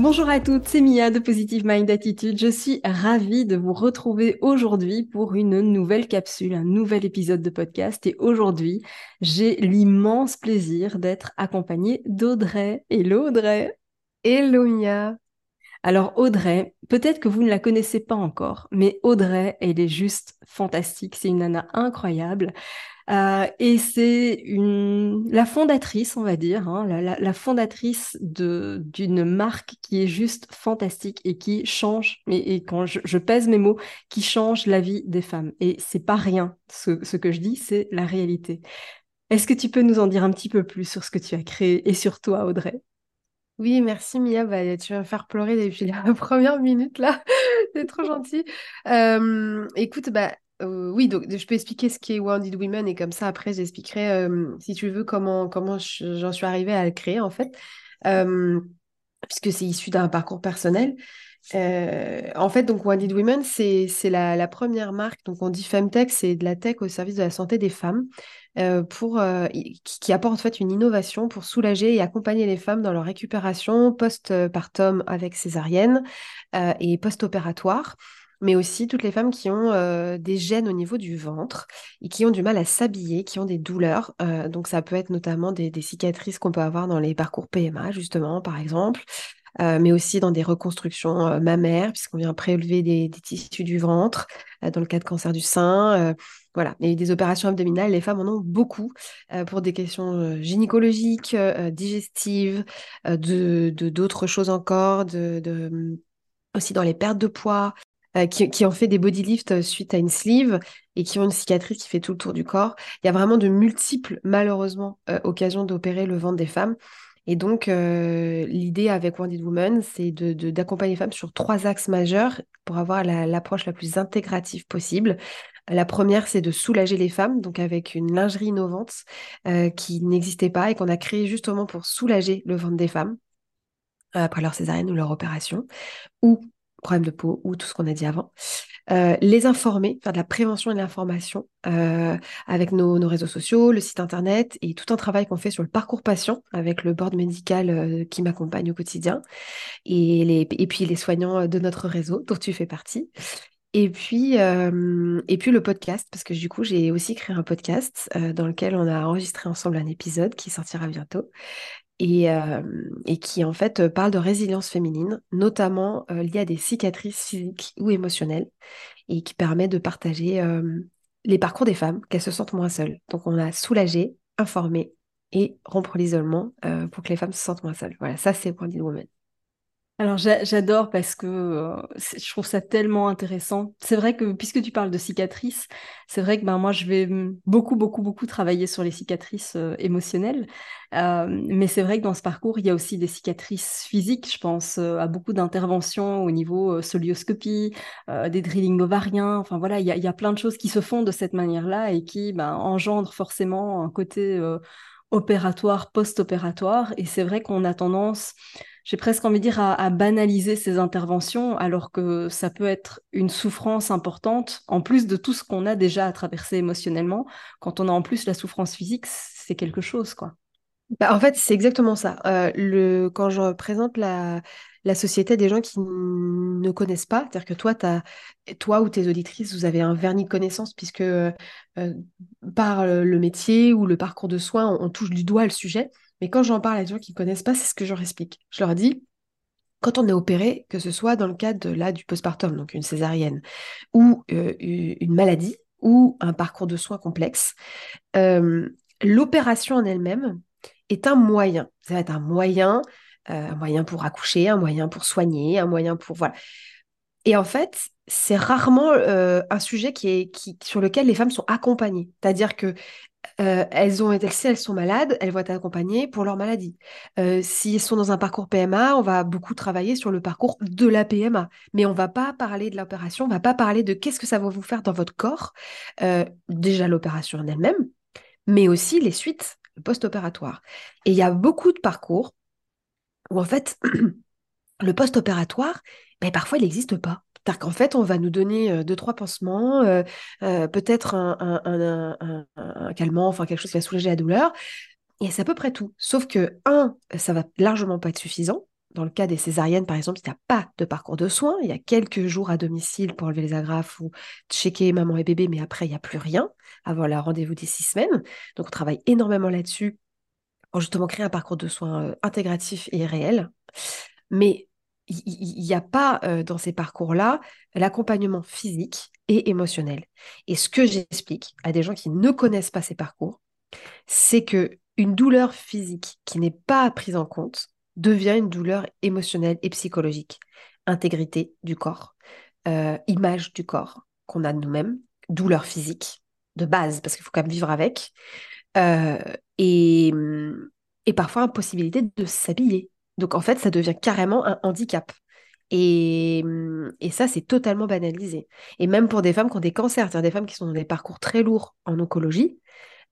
Bonjour à toutes, c'est Mia de Positive Mind Attitude. Je suis ravie de vous retrouver aujourd'hui pour une nouvelle capsule, un nouvel épisode de podcast. Et aujourd'hui, j'ai l'immense plaisir d'être accompagnée d'Audrey. Hello Audrey. Hello Mia. Alors Audrey, peut-être que vous ne la connaissez pas encore, mais Audrey, elle est juste fantastique. C'est une nana incroyable. Euh, et c'est la fondatrice, on va dire, hein, la, fondatrice d'une marque qui est juste fantastique et qui change, et, quand je, pèse mes mots, qui change la vie des femmes. Et c'est pas rien, ce, ce que je dis, c'est la réalité. Est-ce que tu peux nous en dire un petit peu plus sur ce que tu as créé et sur toi, Audrey? Oui, merci Mia. Bah, tu vas me faire pleurer depuis la première minute là. C'est trop gentil. Euh, écoute, bah, oui, donc je peux expliquer ce qu'est Wounded Women et comme ça après j'expliquerai, si tu veux, comment, comment j'en suis arrivée à le créer en fait, puisque c'est issu d'un parcours personnel. en fait, donc Wounded Women, c'est la, la, première marque, donc on dit Femtech, c'est de la tech au service de la santé des femmes, pour, qui, qui, apporte en fait une innovation pour soulager et accompagner les femmes dans leur récupération post-partum avec césarienne et post-opératoire mais aussi toutes les femmes qui ont euh, des gènes au niveau du ventre et qui ont du mal à s'habiller, qui ont des douleurs. Euh, donc ça peut être notamment des, cicatrices qu'on peut avoir dans les parcours PMA, justement, par exemple. Euh, mais aussi dans des reconstructions mammaires, puisqu'on vient prélever des, tissus du ventre, dans le cas de cancer du sein. voilà, et des opérations abdominales, les femmes en ont beaucoup pour des questions gynécologiques, digestives, de d'autres choses encore, de, aussi dans les pertes de poids, euh, qui, ont fait des body lifts euh, suite à une sleeve et qui ont une cicatrice qui fait tout le tour du corps. Il y a vraiment de multiples, malheureusement, euh, occasions d'opérer le ventre des femmes. Et donc, l'idée avec Wounded Woman, c'est d'accompagner de, les femmes sur trois axes majeurs pour avoir l'approche la, plus intégrative possible. La première, c'est de soulager les femmes, donc avec une lingerie innovante qui n'existait pas et qu'on a créée justement pour soulager le ventre des femmes après leur césarienne ou leur opération, ou problème de peau ou tout ce qu'on a dit avant. Euh, les informer, faire de la prévention et de l'information euh, avec nos, réseaux sociaux, le site internet et tout un travail qu'on fait sur le parcours patient avec le board médical euh, qui m'accompagne au quotidien et, les, et puis les soignants de notre réseau dont tu fais partie. Et puis, et puis le podcast, parce que du coup, j'ai aussi créé un podcast dans lequel on a enregistré ensemble un épisode qui sortira bientôt et, euh, et, qui en fait euh, parle de résilience féminine, notamment euh, liée à des cicatrices physiques ou émotionnelles, et qui permet de partager les parcours des femmes, qu'elles se sentent moins seules. Donc on a soulagé, informé et rompre l'isolement pour que les femmes se sentent moins seules. Voilà, ça c'est Wounded Woman. Alors j'adore parce que je trouve ça tellement intéressant. C'est vrai que puisque tu parles de cicatrices, c'est vrai que ben, moi je vais beaucoup, beaucoup, beaucoup travailler sur les cicatrices émotionnelles. Mais c'est vrai que dans ce parcours, il y a aussi des cicatrices physiques. Je pense à beaucoup d'interventions au niveau solioscopie, des drillings ovariens. Enfin voilà, il y, a, il y, a, plein de choses qui se font de cette manière-là et qui ben, engendrent forcément un côté opératoire, post-opératoire. Et c'est vrai qu'on a tendance j'ai presque envie de dire, à, banaliser ces interventions, alors que ça peut être une souffrance importante, en plus de tout ce qu'on a déjà à traverser émotionnellement. Quand on a en plus la souffrance physique, c'est quelque chose, quoi. Bah, en fait, c'est exactement ça. Euh, quand je présente la, société des gens qui ne connaissent pas, c'est-à-dire que toi, toi ou tes auditrices, vous avez un vernis de connaissance, puisque euh, par le métier ou le parcours de soins, on, on touche du doigt le sujet. Mais quand j'en parle à des gens qui ne connaissent pas, c'est ce que je leur explique. Je leur dis, quand on est opéré, que ce soit dans le cadre là, du postpartum, donc une césarienne, ou euh, une maladie, ou un parcours de soins complexe, euh, l'opération en elle-même est un moyen. Ça va être un moyen, euh, un moyen pour accoucher, un moyen pour soigner, un moyen pour... Voilà. Et en fait, c'est rarement un sujet qui est, qui, sur lequel les femmes sont accompagnées. C'est-à-dire que euh, elles ont été, si elles sont malades, elles vont être accompagnées pour leur maladie. Euh, si elles sont dans un parcours PMA, on va beaucoup travailler sur le parcours de la PMA, mais on va pas parler de l'opération, on va pas parler de qu'est-ce que ça va vous faire dans votre corps. Euh, déjà l'opération en elle-même, mais aussi les suites post-opératoires. Et il y a beaucoup de parcours où en fait le post-opératoire, ben, parfois il n'existe pas. C'est-à-dire qu'en fait, on va nous donner deux, trois pansements, peut-être un, calmant, enfin quelque chose qui va soulager la douleur. Et c'est à peu près tout. Sauf que, un, ça va largement pas être suffisant. Dans le cas des césariennes, par exemple, il n'y a pas de parcours de soins. Il y a quelques jours à domicile pour enlever les agrafes ou checker maman et bébé, mais après, il n'y a plus rien avant le rendez-vous des six semaines. Donc, on travaille énormément là-dessus pour justement créer un parcours de soins intégratif et réel. Mais il n'y a pas euh, dans ces parcours-là l'accompagnement physique et émotionnel. Et ce que j'explique à des gens qui ne connaissent pas ces parcours, c'est que une douleur physique qui n'est pas prise en compte devient une douleur émotionnelle et psychologique. Intégrité du corps, euh, image du corps qu'on a de nous-mêmes, douleur physique de base, parce qu'il faut quand même vivre avec, euh, et, et parfois impossibilité de s'habiller, donc en fait, ça devient carrément un handicap. Et, mmh, et ça, c'est totalement banalisé. Et même pour des femmes qui ont des cancers, c'est-à-dire des femmes qui sont dans des parcours très lourds en oncologie,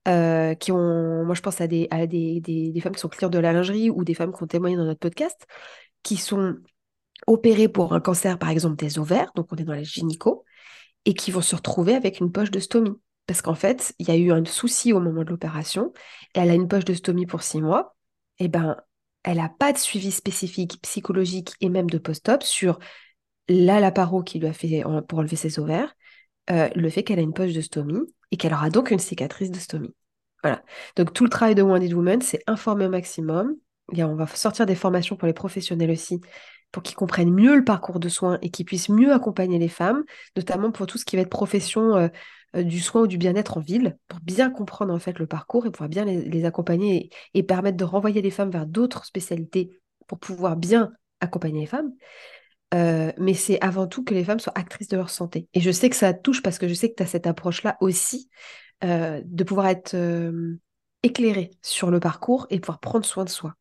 euh, qui ont, moi je pense à, des, à des, femmes qui sont clientes de la lingerie ou des femmes qui ont témoigné dans notre podcast, qui sont opérées pour un cancer, par exemple, des ovaires, donc on est dans la gynéco, et qui vont se retrouver avec une poche de stomie. Parce qu'en fait, il y a eu un souci au moment de l'opération, et elle a une poche de stomie pour six mois, et ben elle n'a pas de suivi spécifique psychologique et même de post-op sur la laparo qui lui a fait pour enlever ses ovaires, euh, le fait qu'elle a une poche de stomie et qu'elle aura donc une cicatrice de stomie. Voilà. Donc tout le travail de Wounded Woman, c'est informer au maximum. on va sortir des formations pour les professionnels aussi, pour qu'ils comprennent mieux le parcours de soins et qu'ils puissent mieux accompagner les femmes, notamment pour tout ce qui va être profession euh, euh, du soin ou du bien-être en ville pour bien comprendre en fait le parcours et pouvoir bien les, accompagner et, permettre de renvoyer les femmes vers d'autres spécialités pour pouvoir bien accompagner les femmes. Euh, mais c'est avant tout que les femmes soient actrices de leur santé. Et je sais que ça touche parce que je sais que tu as cette approche-là aussi de pouvoir être éclairée sur le parcours et pouvoir prendre soin de soi.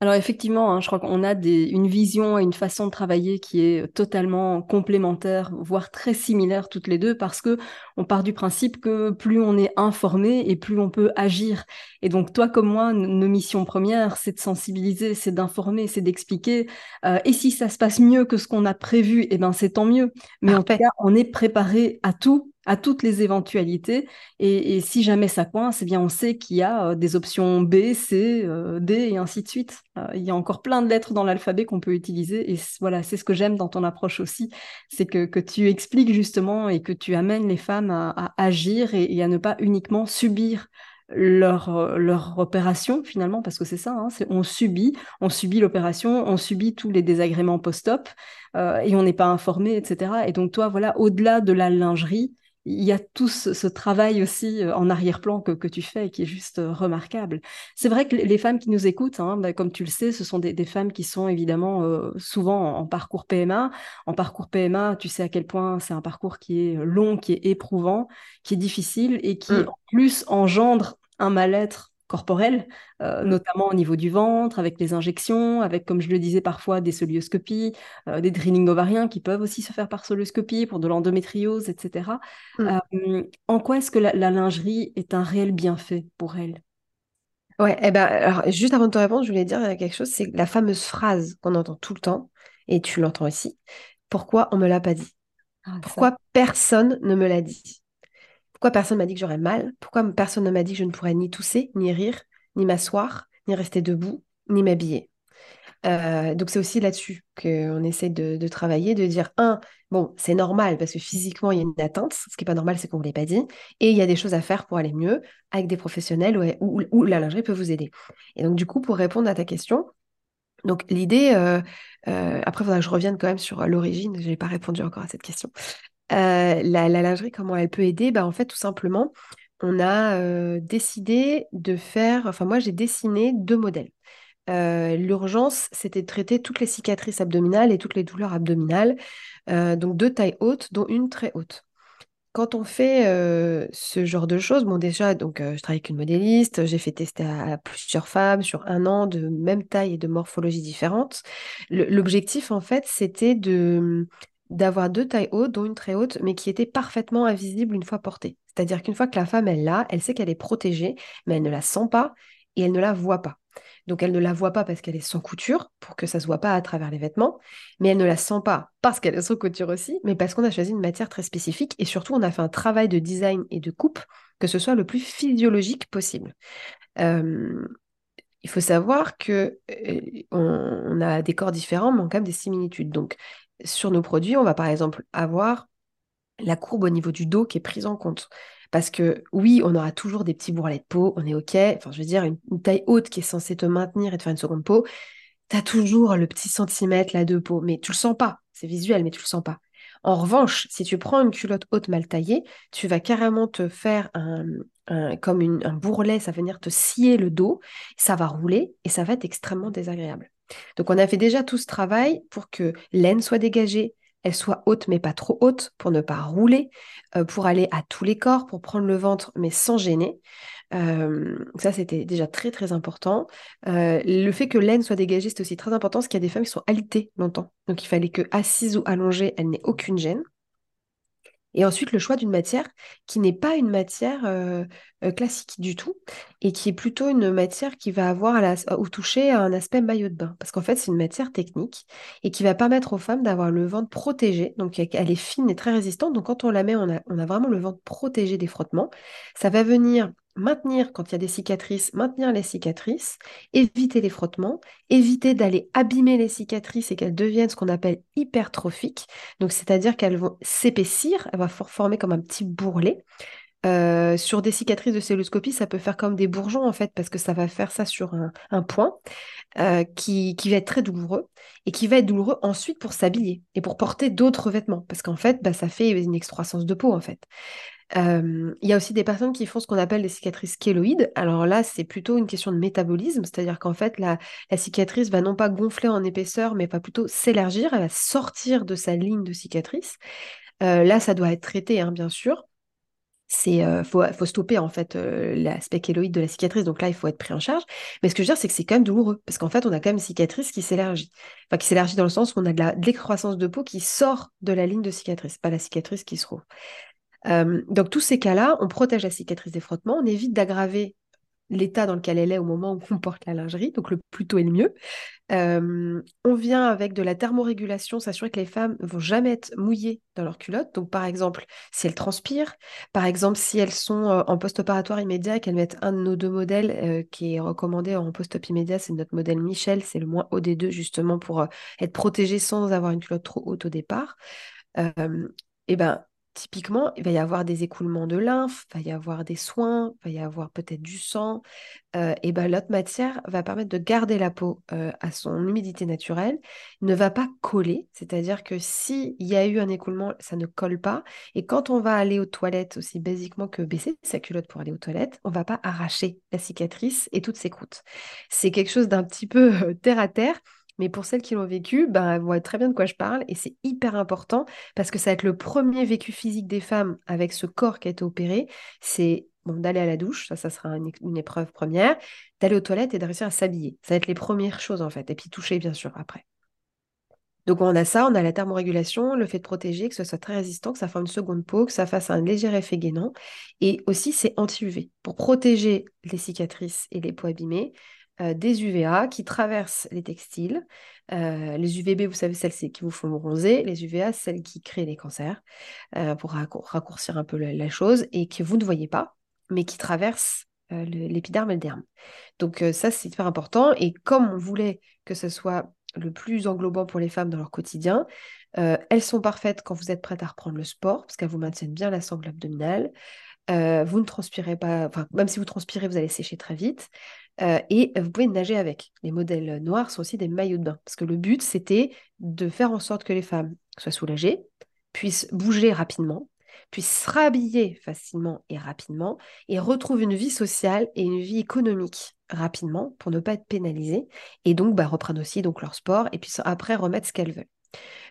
Alors effectivement, hein, je crois qu'on a une vision et une façon de travailler qui est totalement complémentaire, voire très similaire toutes les deux, parce que on part du principe que plus on est informé et plus on peut agir. Et donc toi comme moi, nos missions premières, c'est de sensibiliser, c'est d'informer, c'est d'expliquer. Euh, et si ça se passe mieux que ce qu'on a prévu, eh ben c'est tant mieux. Mais en tout cas, on est préparé à tout à toutes les éventualités. Et, si jamais ça coince, eh bien on sait qu'il y a euh, des options B, C, euh, D et ainsi de suite. Euh, il y a encore plein de lettres dans l'alphabet qu'on peut utiliser. Et voilà, c'est ce que j'aime dans ton approche aussi, c'est que, tu expliques justement et que tu amènes les femmes à, agir et, à ne pas uniquement subir leur, leur opération finalement, parce que c'est ça, hein, on subit, on subit l'opération, on subit tous les désagréments post-op et on n'est pas informé, etc. Et donc toi, voilà, au-delà de la lingerie, il y a tout ce, travail aussi euh, en arrière-plan que, tu fais et qui est juste euh, remarquable. C'est vrai que les femmes qui nous écoutent, hein, bah, comme tu le sais, ce sont des, femmes qui sont évidemment euh, souvent en, parcours PMA. En parcours PMA, tu sais à quel point c'est un parcours qui est long, qui est éprouvant, qui est difficile et qui mm. en plus engendre un mal-être corporelle, euh, mmh. notamment au niveau du ventre, avec les injections, avec, comme je le disais parfois, des solioscopies, euh, des drillings ovariens qui peuvent aussi se faire par solioscopie pour de l'endométriose, etc. Mmh. Euh, en quoi est-ce que la, lingerie est un réel bienfait pour elle? Ouais, eh ben, alors, juste avant de te répondre, je voulais dire quelque chose, c'est la fameuse phrase qu'on entend tout le temps, et tu l'entends aussi, pourquoi on me l'a pas dit? Ah, Pourquoi personne ne me l'a dit? Pourquoi personne m'a dit que j'aurais mal? Pourquoi personne ne m'a dit que je ne pourrais ni tousser, ni rire, ni m'asseoir, ni rester debout, ni m'habiller? Euh, donc c'est aussi là-dessus qu'on essaie de, travailler, de dire, un, bon, c'est normal parce que physiquement, il y a une atteinte. Ce qui n'est pas normal, c'est qu'on ne vous l'ait pas dit. Et il y a des choses à faire pour aller mieux avec des professionnels où, la lingerie peut vous aider. Et donc du coup, pour répondre à ta question, donc l'idée, euh, euh, après, il faudra que je revienne quand même sur l'origine, je n'ai pas répondu encore à cette question. Euh, la, lingerie, comment elle peut aider? Bah, En fait, tout simplement, on a décidé de faire, enfin moi j'ai dessiné deux modèles. L'urgence, c'était de traiter toutes les cicatrices abdominales et toutes les douleurs abdominales, donc deux tailles hautes, dont une très haute quand on fait ce genre de choses, bon déjà, donc je travaille avec une modéliste, j'ai fait tester à, plusieurs femmes sur un an de même taille et de morphologie différentes. L'objectif, en fait, c'était de d'avoir deux tailles hautes, dont une très haute, mais qui était parfaitement invisible une fois portée. C'est-à-dire qu'une fois que la femme est là, elle sait qu'elle est protégée, mais elle ne la sent pas et elle ne la voit pas. Donc elle ne la voit pas parce qu'elle est sans couture, pour que ça ne se voit pas à travers les vêtements, mais elle ne la sent pas parce qu'elle est sans couture aussi, mais parce qu'on a choisi une matière très spécifique et surtout on a fait un travail de design et de coupe que ce soit le plus physiologique possible. il faut savoir que on, a des corps différents, mais on a quand même des similitudes. Donc sur nos produits, on va par exemple avoir la courbe au niveau du dos qui est prise en compte. Parce que oui, on aura toujours des petits bourrelets de peau, on est OK. Enfin, je veux dire, une, taille haute qui est censée te maintenir et te faire une seconde peau, tu as toujours le petit centimètre là de peau, mais tu le sens pas. C'est visuel, mais tu le sens pas. En revanche, si tu prends une culotte haute mal taillée, tu vas carrément te faire un, comme un bourrelet, ça va venir te scier le dos, ça va rouler et ça va être extrêmement désagréable. Donc on a fait déjà tout ce travail pour que l'aine soit dégagée, elle soit haute mais pas trop haute pour ne pas rouler, euh, pour aller à tous les corps, pour prendre le ventre mais sans gêner. Euh, ça, c'était déjà très très important. Euh, le fait que l'aine soit dégagée, c'est aussi très important parce qu'il y a des femmes qui sont alitées longtemps. Donc il fallait que assise ou allongée, elle n'ait aucune gêne. Et ensuite, le choix d'une matière qui n'est pas une matière euh, euh, classique du tout et qui est plutôt une matière qui va avoir à ou toucher à un aspect maillot de bain. Parce qu'en fait, c'est une matière technique et qui va permettre aux femmes d'avoir le ventre protégé. Donc, elle est fine et très résistante. Donc, quand on la met, on a vraiment le ventre protégé des frottements. Ça va venir maintenir quand il y a des cicatrices, maintenir les cicatrices, éviter les frottements, éviter d'aller abîmer les cicatrices et qu'elles deviennent ce qu'on appelle hypertrophiques. Donc, c'est-à-dire qu'elles vont s'épaissir, elles vont former comme un petit bourrelet. Euh, sur des cicatrices de celluloscopie, ça peut faire comme des bourgeons en fait, parce que ça va faire ça sur un, point euh, qui, va être très douloureux et qui va être douloureux ensuite pour s'habiller et pour porter d'autres vêtements, parce qu'en fait, bah, ça fait une excroissance de peau en fait il y a aussi des personnes qui font ce qu'on appelle des cicatrices kéloïdes. Alors là, c'est plutôt une question de métabolisme, c'est-à-dire qu'en fait, la, cicatrice va non pas gonfler en épaisseur, mais va plutôt s'élargir, elle va sortir de sa ligne de cicatrice. là, ça doit être traité, hein, bien sûr. C'est faut, stopper en fait l'aspect kéloïde de la cicatrice, donc là il faut être pris en charge. Mais ce que je veux dire, c'est que c'est quand même douloureux parce qu'en fait on a quand même une cicatrice qui s'élargit, enfin qui s'élargit dans le sens où on a de l'excroissance de peau qui sort de la ligne de cicatrice, pas la cicatrice qui se trouve donc tous ces cas-là, on protège la cicatrice des frottements, on évite d'aggraver l'état dans lequel elle est au moment où on porte la lingerie, donc le plus tôt est le mieux. on vient avec de la thermorégulation, s'assurer que les femmes ne vont jamais être mouillées dans leur culotte. Donc par exemple, si elles transpirent, par exemple si elles sont en post-opératoire immédiat et qu'elles mettent un de nos deux modèles qui est recommandé en post-op immédiat, c'est notre modèle Michel, c'est le moins haut des deux justement pour être protégée sans avoir une culotte trop haute au départ. et ben typiquement, il va y avoir des écoulements de lymphe, il va y avoir des soins, il va y avoir peut-être du sang. Euh, et ben, l'autre matière va permettre de garder la peau euh, à son humidité naturelle, ne va pas coller, c'est-à-dire que s'il y a eu un écoulement, ça ne colle pas. Et quand on va aller aux toilettes, aussi basiquement que baisser sa culotte pour aller aux toilettes, on ne va pas arracher la cicatrice et toutes ses croûtes. C'est quelque chose d'un petit peu terre à terre mais pour celles qui l'ont vécu, ben, elles voient très bien de quoi je parle. Et c'est hyper important parce que ça va être le premier vécu physique des femmes avec ce corps qui a été opéré. C'est bon, d'aller à la douche, ça, ça sera une, épreuve première, d'aller aux toilettes et de réussir à s'habiller. Ça va être les premières choses en fait. Et puis toucher, bien sûr, après. Donc on a ça, on a la thermorégulation, le fait de protéger, que ce soit très résistant, que ça fasse une seconde peau, que ça fasse un léger effet gainant. Et aussi c'est anti-UV pour protéger les cicatrices et les peaux abîmées. Euh, des UVA qui traversent les textiles. Euh, les UVB, vous savez, celles qui vous font bronzer. Les UVA, celles qui créent les cancers, euh, pour raccourcir un peu la, chose, et que vous ne voyez pas, mais qui traversent l'épiderme et le derme. Donc ça, c'est hyper important. Et comme on voulait que ce soit le plus englobant pour les femmes dans leur quotidien, elles sont parfaites quand vous êtes prête à reprendre le sport, parce qu'elles vous maintiennent bien la sangle abdominale. vous ne transpirez pas, même si vous transpirez, vous allez sécher très vite. Euh, et vous pouvez nager avec. Les modèles noirs sont aussi des maillots de bain. Parce que le but, c'était de faire en sorte que les femmes soient soulagées, puissent bouger rapidement, puisse se rhabiller facilement et rapidement et retrouve une vie sociale et une vie économique rapidement pour ne pas être pénalisées et donc bah, reprennent aussi donc leur sport et puis après remettre ce qu'elles veulent.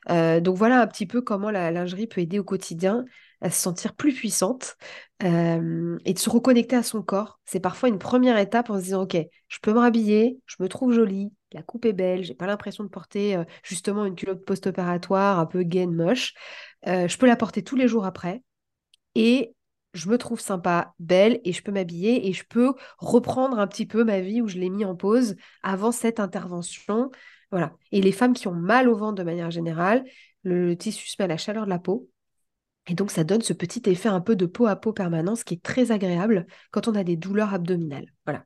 Euh, donc voilà un petit peu comment la lingerie peut aider au quotidien à se sentir plus puissante euh, et de se reconnecter à son corps. C'est parfois une première étape en se disant, OK, je peux me rhabiller, je me trouve jolie, la coupe est belle, j'ai pas l'impression de porter euh, justement une culotte post-opératoire un peu gaine, moche. je peux la porter tous les jours après et je me trouve sympa, belle et je peux m'habiller et je peux reprendre un petit peu ma vie où je l'ai mis en pause avant cette intervention voilà. Et les femmes qui ont mal au ventre de manière générale, le, tissu se met à la chaleur de la peau. Et donc, ça donne ce petit effet un peu de peau à peau permanent, ce qui est très agréable quand on a des douleurs abdominales. Voilà.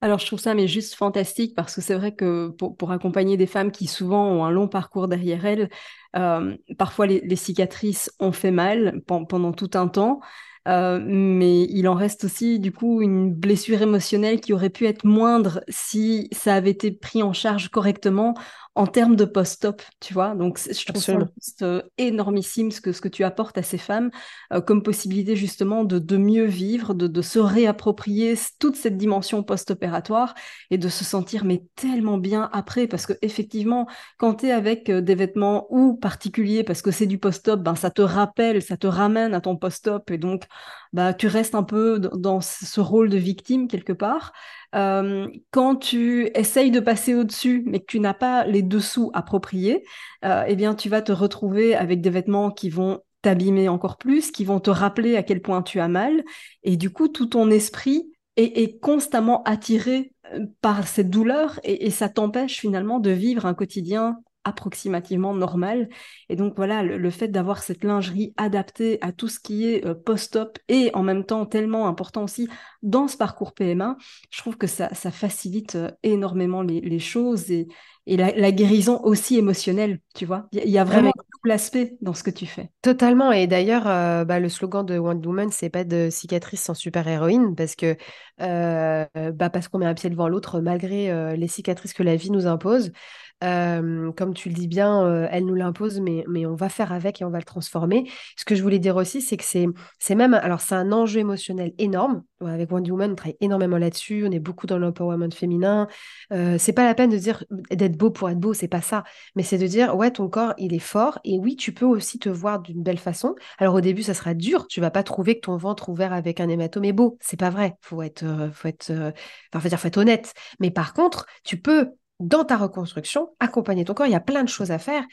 Alors, je trouve ça mais juste fantastique parce que c'est vrai que pour, accompagner des femmes qui souvent ont un long parcours derrière elles, euh, parfois les, cicatrices ont fait mal pendant tout un temps. Euh, mais il en reste aussi du coup une blessure émotionnelle qui aurait pu être moindre si ça avait été pris en charge correctement en termes de post-op, tu vois. Donc, je trouve ça juste, euh, énormissime ce que, ce que tu apportes à ces femmes euh, comme possibilité justement de, de mieux vivre, de, de, se réapproprier toute cette dimension post-opératoire et de se sentir mais tellement bien après parce que effectivement, quand tu es avec des vêtements ou particuliers parce que c'est du post-op, ben, ça te rappelle, ça te ramène à ton post-op et donc bah, tu restes un peu dans ce rôle de victime quelque part. Euh, quand tu essayes de passer au-dessus, mais que tu n'as pas les dessous appropriés, euh, eh bien, tu vas te retrouver avec des vêtements qui vont t'abîmer encore plus, qui vont te rappeler à quel point tu as mal. Et du coup, tout ton esprit est, constamment attiré euh, par cette douleur et ça t'empêche finalement de vivre un quotidien approximativement normal. Et donc voilà, le, fait d'avoir cette lingerie adaptée à tout ce qui est euh, post-op et en même temps tellement important aussi dans ce parcours PMA, je trouve que ça, ça facilite euh, énormément les, choses et, et la, guérison aussi émotionnelle, tu vois. Il y, a vraiment tout l'aspect dans ce que tu fais. Totalement. Et d'ailleurs, euh, bah, le slogan de Wonder Woman, c'est pas de cicatrice sans super-héroïne, parce que bah, parce qu'on met un pied devant l'autre malgré les cicatrices que la vie nous impose. Comme tu le dis bien, elle nous l'impose, mais, mais on va faire avec et on va le transformer. Ce que je voulais dire aussi, c'est que c'est, même, alors c'est un enjeu émotionnel énorme. Avec Wonder Woman, on travaille énormément là-dessus. On est beaucoup dans l'empowerment féminin. Euh, c'est pas la peine de dire d'être beau pour être beau, c'est pas ça. Mais c'est de dire, ouais, ton corps, il est fort. Et oui, tu peux aussi te voir d'une belle façon. Alors au début, ça sera dur. Tu vas pas trouver que ton ventre ouvert avec un hématome est beau. C'est pas vrai. Faut être, faut être, enfin, faut être honnête. Mais par contre, tu peux dans ta reconstruction, accompagner ton corps. Il y a plein de choses à faire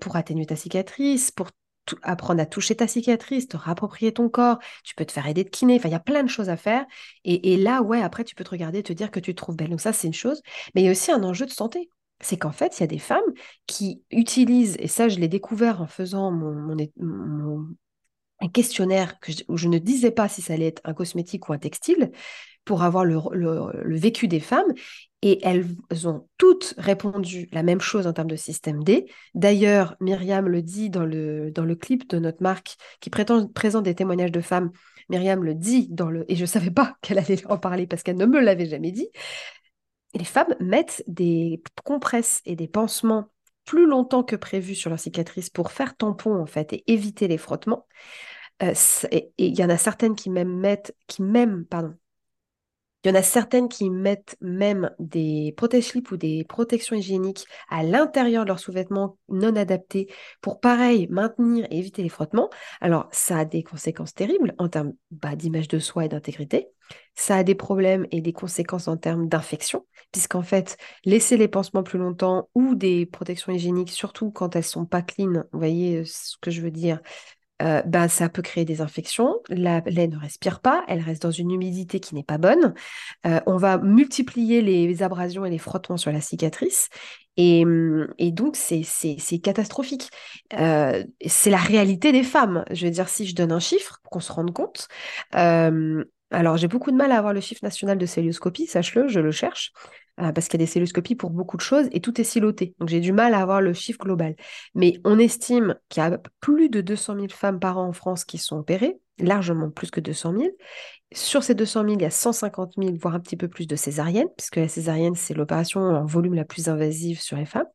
pour atténuer ta cicatrice, pour apprendre à toucher ta cicatrice, te rapproprier ton corps. Tu peux te faire aider de kiné. Enfin, il y a plein de choses à faire. Et, là, ouais, après, tu peux te regarder et te dire que tu te trouves belle. Donc ça, c'est une chose. Mais il y a aussi un enjeu de santé. C'est qu'en fait, il y a des femmes qui utilisent, et ça, je l'ai découvert en faisant mon, un questionnaire que où je ne disais pas si ça allait être un cosmétique ou un textile, pour avoir le, vécu des femmes et elles ont toutes répondu la même chose en termes de système D. D'ailleurs, Myriam le dit dans le, dans le clip de notre marque qui présente des témoignages de femmes. Myriam le dit dans le... Et je ne savais pas qu'elle allait en parler parce qu'elle ne me l'avait jamais dit. les femmes mettent des compresses et des pansements plus longtemps que prévu sur leur cicatrice pour faire tampon en fait et éviter les frottements. Euh, et il y en a certaines qui même mettent, qui même, pardon, il y en a certaines qui mettent même des protège-slips ou des protections hygiéniques à l'intérieur de leurs sous-vêtements non adaptés pour, pareil, maintenir et éviter les frottements. Alors, ça a des conséquences terribles en termes bah, d'image de soi et d'intégrité. Ça a des problèmes et des conséquences en termes d'infection, puisqu'en fait, laisser les pansements plus longtemps ou des protections hygiéniques, surtout quand elles sont pas clean, vous voyez euh, ce que je veux dire, euh, ben, ça peut créer des infections. La laine ne respire pas, elle reste dans une humidité qui n'est pas bonne. Euh, on va multiplier les abrasions et les frottements sur la cicatrice. Et, hum, donc, c'est catastrophique. Euh, c'est la réalité des femmes. Je veux dire, si je donne un chiffre, qu'on se rende compte, alors j'ai beaucoup de mal à avoir le chiffre national de célioscopie, sache-le, je le cherche. Euh, parce qu'il y a des celluloscopies pour beaucoup de choses et tout est siloté. Donc j'ai du mal à avoir le chiffre global. Mais on estime qu'il y a plus de 200 000 femmes par an en France qui sont opérées, largement plus que 200 000. Sur ces 200 000, il y a 150 000, voire un petit peu plus de césariennes, puisque la césarienne, c'est l'opération en volume la plus invasive sur les femmes.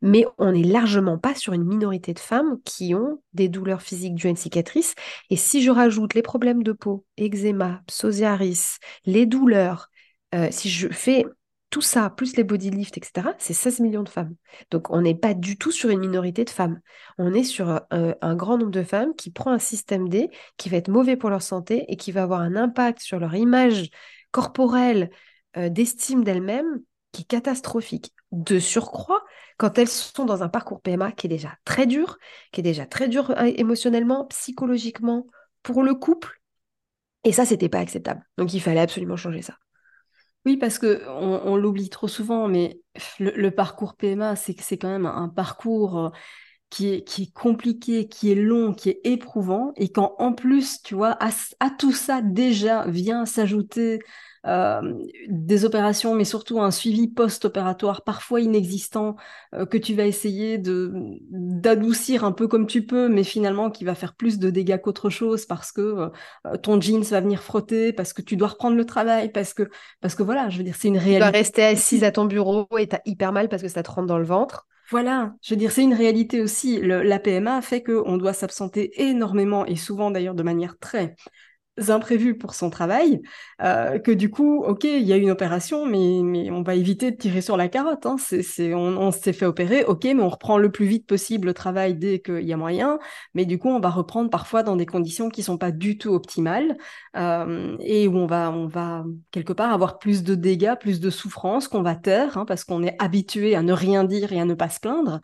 Mais on n'est largement pas sur une minorité de femmes qui ont des douleurs physiques dues à une cicatrice. Et si je rajoute les problèmes de peau, eczéma, psoriasis, les douleurs, euh, si je fais tout ça, plus les body lift, etc., c'est 16 millions de femmes. Donc on n'est pas du tout sur une minorité de femmes. On est sur euh, un, grand nombre de femmes qui prend un système D qui va être mauvais pour leur santé et qui va avoir un impact sur leur image corporelle, euh, d'estime d'elles-mêmes, qui est catastrophique. De surcroît, quand elles sont dans un parcours PMA qui est déjà très dur, qui est déjà très dur euh, émotionnellement, psychologiquement, pour le couple. Et ça, c'était pas acceptable. Donc il fallait absolument changer ça. Oui, parce que on, l'oublie trop souvent, mais le, parcours PMA, c'est c'est quand même un parcours euh, qui est, compliqué, qui est long, qui est éprouvant, et quand en plus, tu vois, à tout ça déjà vient s'ajouter des opérations, mais surtout un suivi post-opératoire parfois inexistant euh, que tu vas essayer de d'adoucir un peu comme tu peux, mais finalement qui va faire plus de dégâts qu'autre chose parce que euh, ton jeans va venir frotter, parce que tu dois reprendre le travail, parce que parce que voilà, je veux dire, c'est une réalité. Tu vas rester assise à ton bureau et t'as hyper mal parce que ça te rentre dans le ventre. Voilà, je veux dire, c'est une réalité aussi. la PMA fait qu'on doit s'absenter énormément et souvent d'ailleurs de manière très imprévus pour son travail, euh, que du coup, ok, il y a une opération, mais, mais on va éviter de tirer sur la carotte. Hein. C'est, on, s'est fait opérer, ok, mais on reprend le plus vite possible le travail dès qu'il y a moyen. Mais du coup, on va reprendre parfois dans des conditions qui sont pas du tout optimales euh, et où on va, on va quelque part avoir plus de dégâts, plus de souffrances qu'on va taire hein, parce qu'on est habitué à ne rien dire et à ne pas se plaindre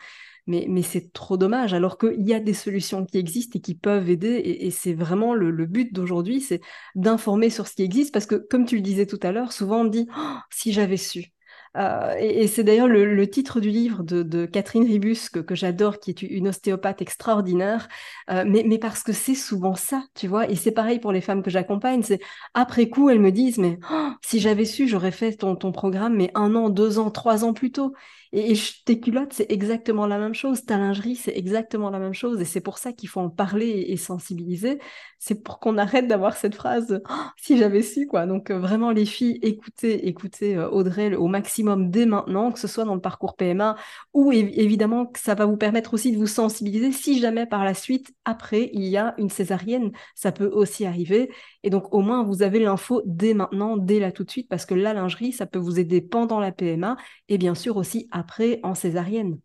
mais, c'est trop dommage, alors qu'il y a des solutions qui existent et qui peuvent aider, et, c'est vraiment le, but d'aujourd'hui, c'est d'informer sur ce qui existe, parce que comme tu le disais tout à l'heure, souvent on dit oh, si j'avais su ». Euh, et, c'est d'ailleurs le, titre du livre de, Catherine Ribus que, j'adore, qui est une ostéopathe extraordinaire, euh, mais, parce que c'est souvent ça, tu vois. Et c'est pareil pour les femmes que j'accompagne. C'est après coup, elles me disent, mais oh, si j'avais su, j'aurais fait ton, ton programme, mais un an, deux ans, trois ans plus tôt. Et, tes culottes, c'est exactement la même chose. Ta lingerie, c'est exactement la même chose. Et c'est pour ça qu'il faut en parler et, sensibiliser. C'est pour qu'on arrête d'avoir cette phrase oh, si j'avais su, quoi. Donc, euh, vraiment, les filles, écoutez, écoutez euh, Audrey au maximum dès maintenant, que ce soit dans le parcours PMA ou évidemment que ça va vous permettre aussi de vous sensibiliser si jamais par la suite, après, il y a une césarienne. Ça peut aussi arriver. Et donc, au moins, vous avez l'info dès maintenant, dès là tout de suite, parce que la lingerie, ça peut vous aider pendant la PMA et bien sûr aussi après en césarienne.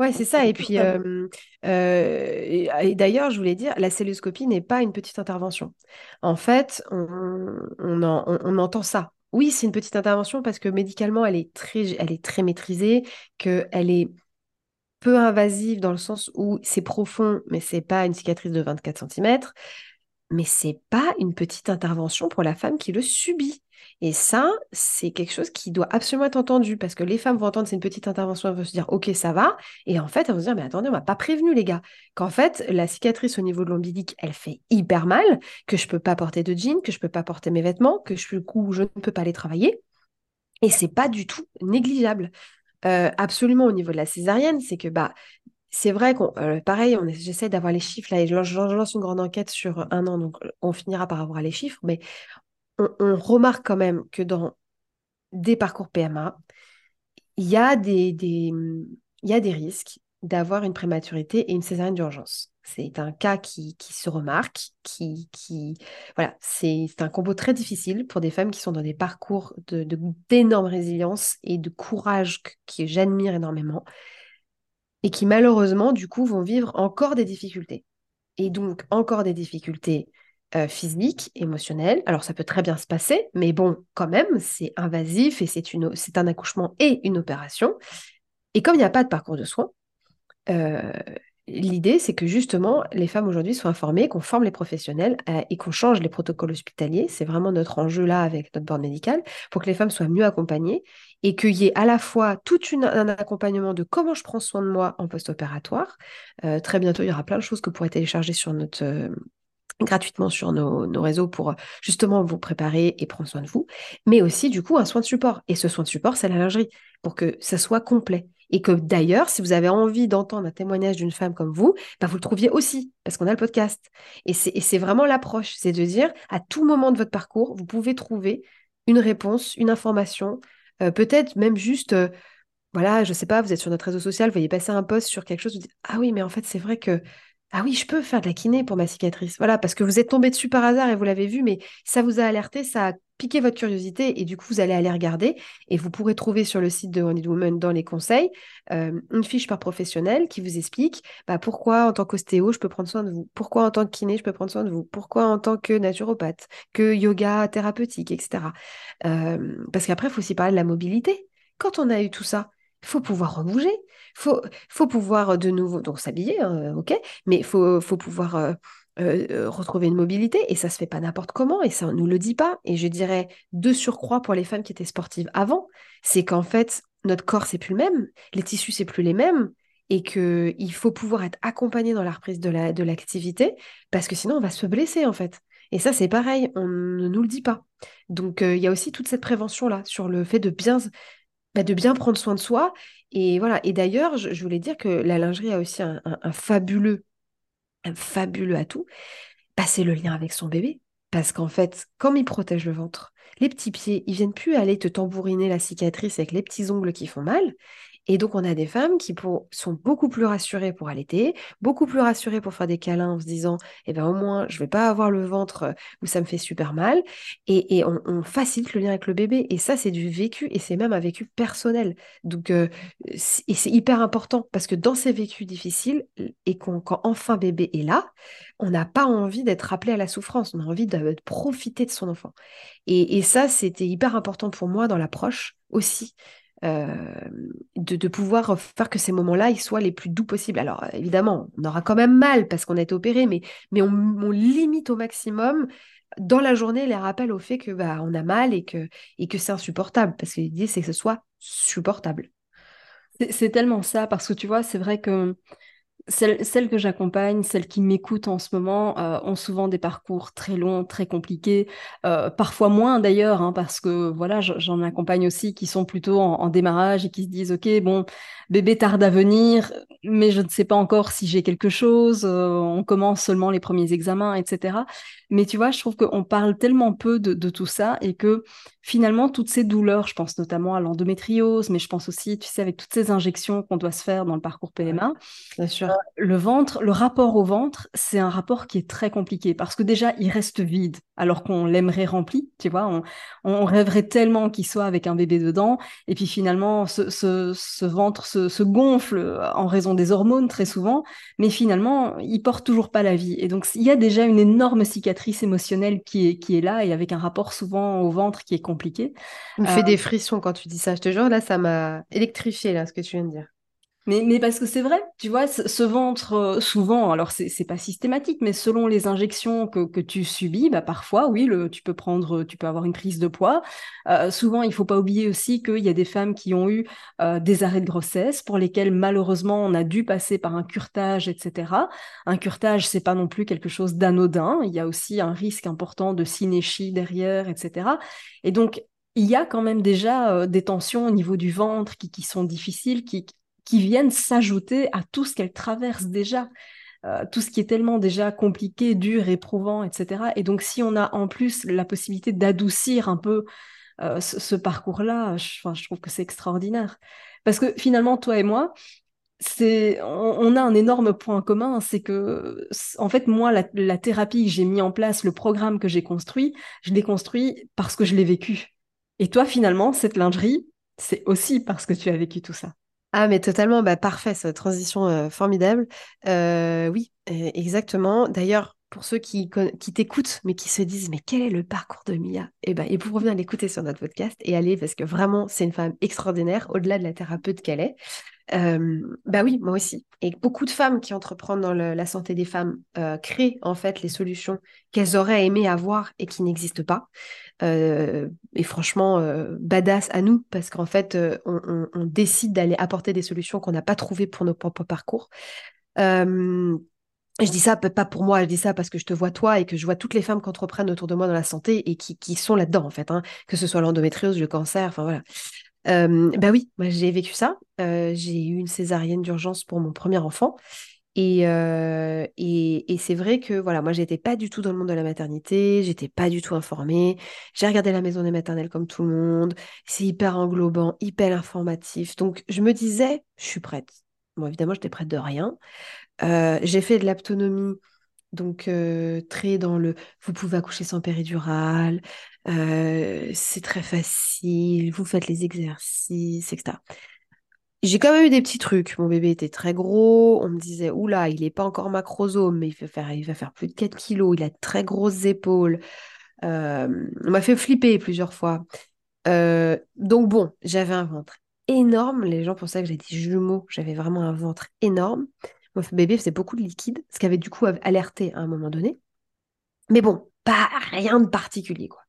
Ouais, c'est ça. Et puis, euh, et, d'ailleurs, je voulais dire, la celluloscopie n'est pas une petite intervention. En fait, on, entend ça. Oui, c'est une petite intervention parce que médicalement, elle est très, elle est très maîtrisée, qu'elle est peu invasive dans le sens où c'est profond, mais c'est pas une cicatrice de 24 cm mais c'est pas une petite intervention pour la femme qui le subit. Et ça, c'est quelque chose qui doit absolument être entendu parce que les femmes vont entendre c'est une petite intervention, elles vont se dire ok ça va, et en fait elles vont se dire mais attendez on m'a pas prévenu les gars qu'en fait la cicatrice au niveau de l'ombilique elle fait hyper mal, que je peux pas porter de jeans, que je peux pas porter mes vêtements, que je, ne peux pas les travailler, et c'est pas du tout négligeable. Euh, absolument au niveau de la césarienne, c'est que bah c'est vrai qu'on, euh, pareil, on j'essaie d'avoir les chiffres là et je, lance une grande enquête sur un an, donc on finira par avoir les chiffres, mais on, remarque quand même que dans des parcours PMA, il y a des, il y a des risques d'avoir une prématurité et une césarienne d'urgence. C'est un cas qui, se remarque, qui, qui voilà, c'est un combo très difficile pour des femmes qui sont dans des parcours de d'énorme résilience et de courage que j'admire énormément et qui malheureusement, du coup, vont vivre encore des difficultés. Et donc, encore des difficultés euh, physiques, émotionnelles. Alors, ça peut très bien se passer, mais bon, quand même, c'est invasif et c'est, un accouchement et une opération. Et comme il n'y a pas de parcours de soins, euh, L'idée, c'est que justement, les femmes aujourd'hui soient informées, qu'on forme les professionnels euh, et qu'on change les protocoles hospitaliers. C'est vraiment notre enjeu là avec notre board médical pour que les femmes soient mieux accompagnées et qu'il y ait à la fois tout un accompagnement de comment je prends soin de moi en post-opératoire. Euh, très bientôt, il y aura plein de choses que vous pourrez télécharger euh, gratuitement sur nos, réseaux pour justement vous préparer et prendre soin de vous, mais aussi du coup un soin de support. Et ce soin de support, c'est la lingerie, pour que ça soit complet. Et que d'ailleurs, si vous avez envie d'entendre un témoignage d'une femme comme vous, bah, vous le trouviez aussi, parce qu'on a le podcast. Et c'est vraiment l'approche, c'est de dire, à tout moment de votre parcours, vous pouvez trouver une réponse, une information, euh, peut-être même juste... Euh, voilà, je sais pas, vous êtes sur notre réseau social, vous voyez passer un post sur quelque chose, vous dites ah oui, mais en fait c'est vrai que ah oui, je peux faire de la kiné pour ma cicatrice. Voilà, parce que vous êtes tombé dessus par hasard et vous l'avez vu, mais ça vous a alerté, ça a piqué votre curiosité et du coup, vous allez aller regarder et vous pourrez trouver sur le site de Wonder Woman dans les conseils euh, une fiche par professionnel qui vous explique bah, pourquoi en tant qu'ostéo, je peux prendre soin de vous, pourquoi en tant que kiné, je peux prendre soin de vous, pourquoi en tant que naturopathe, que yoga thérapeutique, etc. Euh, parce qu'après, il faut aussi parler de la mobilité. Quand on a eu tout ça, il faut pouvoir bouger. Il faut, faut pouvoir de nouveau donc s'habiller, hein, ok, mais il faut, faut pouvoir euh, euh, retrouver une mobilité et ça se fait pas n'importe comment et ça on nous le dit pas. Et je dirais de surcroît pour les femmes qui étaient sportives avant, c'est qu'en fait notre corps c'est plus le même, les tissus c'est plus les mêmes et que il faut pouvoir être accompagné dans la reprise de la de l'activité parce que sinon on va se blesser en fait. Et ça, c'est pareil, on ne nous le dit pas. Donc, euh, il y a aussi toute cette prévention-là sur le fait de bien, bah, de bien prendre soin de soi. Et voilà. Et d'ailleurs, je, voulais dire que la lingerie a aussi un, fabuleux, un fabuleux atout. Bah, c'est le lien avec son bébé. Parce qu'en fait, comme il protège le ventre, les petits pieds, ils viennent plus aller te tambouriner la cicatrice avec les petits ongles qui font mal. Et donc, on a des femmes qui sont beaucoup plus rassurées pour allaiter, beaucoup plus rassurées pour faire des câlins en se disant, eh ben, au moins, je vais pas avoir le ventre euh, où ça me fait super mal. Et, on, facilite le lien avec le bébé. Et ça, c'est du vécu et c'est même un vécu personnel. Donc, euh, et c'est hyper important parce que dans ces vécus difficiles et quand enfin bébé est là, on n'a pas envie d'être rappelé à la souffrance. On a envie de, profiter de son enfant. Et, et ça, c'était hyper important pour moi dans l'approche aussi. Euh, de, pouvoir faire que ces moments-là, ils soient les plus doux possibles. Alors évidemment, on aura quand même mal parce qu'on a été opéré, mais, mais on, limite au maximum dans la journée les rappels au fait que bah, on a mal et que, et que c'est insupportable. Parce que l'idée, c'est que ce soit supportable. C'est tellement ça, parce que tu vois, c'est vrai que celles, que j'accompagne, celles qui m'écoutent en ce moment, euh, ont souvent des parcours très longs, très compliqués, euh, parfois moins d'ailleurs, hein, parce que voilà, j'en accompagne aussi qui sont plutôt en, démarrage et qui se disent ok, bon, bébé tarde à venir, mais je ne sais pas encore si j'ai quelque chose, euh, on commence seulement les premiers examens, etc. Mais tu vois, je trouve qu'on parle tellement peu de, tout ça et que finalement, toutes ces douleurs, je pense notamment à l'endométriose, mais je pense aussi, tu sais, avec toutes ces injections qu'on doit se faire dans le parcours PMA, bien sûr. Euh, le ventre, le rapport au ventre, c'est un rapport qui est très compliqué parce que déjà, il reste vide alors qu'on l'aimerait rempli, tu vois, on, rêverait tellement qu'il soit avec un bébé dedans et puis finalement, ce, ventre se, gonfle en raison des hormones très souvent, mais finalement, il porte toujours pas la vie. Et donc, il y a déjà une énorme cicatrice émotionnelle qui est, qui est là et avec un rapport souvent au ventre qui est compliqué. Ça me fait euh, des frissons quand tu dis ça, je te jure, là, ça m'a électrifié, là, ce que tu viens de dire. Mais, parce que c'est vrai, tu vois, ce, ventre, euh, souvent, alors c'est pas systématique, mais selon les injections que, tu subis, bah parfois, oui, le, tu peux prendre, tu peux avoir une prise de poids. Euh, souvent, il faut pas oublier aussi qu'il y a des femmes qui ont eu euh, des arrêts de grossesse pour lesquels, malheureusement, on a dû passer par un curtage, etc. Un curtage, c'est pas non plus quelque chose d'anodin. Il y a aussi un risque important de synéchie derrière, etc. Et donc, il y a quand même déjà des tensions au niveau du ventre qui, qui sont difficiles, qui, qui viennent s'ajouter à tout ce qu'elle traverse déjà. Euh, tout ce qui est tellement déjà compliqué, dur, éprouvant, etc. Et donc, si on a en plus la possibilité d'adoucir un peu euh, ce, parcours-là, je, trouve que c'est extraordinaire. Parce que finalement, toi et moi, on, a un énorme point commun, c'est que, en fait, moi, la, la thérapie que j'ai mis en place, le programme que j'ai construit, je l'ai construit parce que je l'ai vécu. Et toi, finalement, cette lingerie, c'est aussi parce que tu as vécu tout ça. Ah, mais totalement, bah, parfait, cette transition formidable. Oui, exactement. D'ailleurs, pour ceux qui, qui t'écoutent, mais qui se disent, mais quel est le parcours de Mia? Eh ben, ils pourront venir l'écouter sur notre podcast et aller, parce que vraiment, c'est une femme extraordinaire, au-delà de la thérapeute qu'elle est. Euh, bah oui, moi aussi. Et beaucoup de femmes qui entreprennent dans la santé des femmes euh, créent en fait les solutions qu'elles auraient aimé avoir et qui n'existent pas. Euh, et franchement, euh, badass à nous parce qu'en fait, on, décide d'aller apporter des solutions qu'on n'a pas trouvées pour nos propres parcours. Je dis ça pas pour moi, je dis ça parce que je te vois toi et que je vois toutes les femmes qui entreprennent autour de moi dans la santé et qui, qui sont là-dedans en fait, hein, que ce soit l'endométriose, le cancer, enfin voilà. Euh, bah oui, moi j'ai vécu ça. Euh, j'ai eu une césarienne d'urgence pour mon premier enfant. Et, euh, et, et c'est vrai que voilà, moi, j'étais pas du tout dans le monde de la maternité, j'étais pas du tout informée. J'ai regardé la maison des maternelles comme tout le monde. C'est hyper englobant, hyper informatif. Donc, je me disais, je suis prête. Bon, évidemment, j'étais prête de rien. Euh, j'ai fait de l'autonomie, donc très dans le vous pouvez accoucher sans péridurale, c'est très facile, vous faites les exercices, etc. J'ai quand même eu des petits trucs. Mon bébé était très gros. On me disait, oula, il n'est pas encore macrosome, mais il va faire, il va faire plus de 4 kilos. Il a de très grosses épaules. Euh, on m'a fait flipper plusieurs fois. Euh, donc bon, j'avais un ventre énorme. Les gens pensaient que j'étais jumeau. J'avais vraiment un ventre énorme. Mon bébé faisait beaucoup de liquide, ce qui avait du coup alerté à un moment donné. Mais bon, pas rien de particulier, quoi.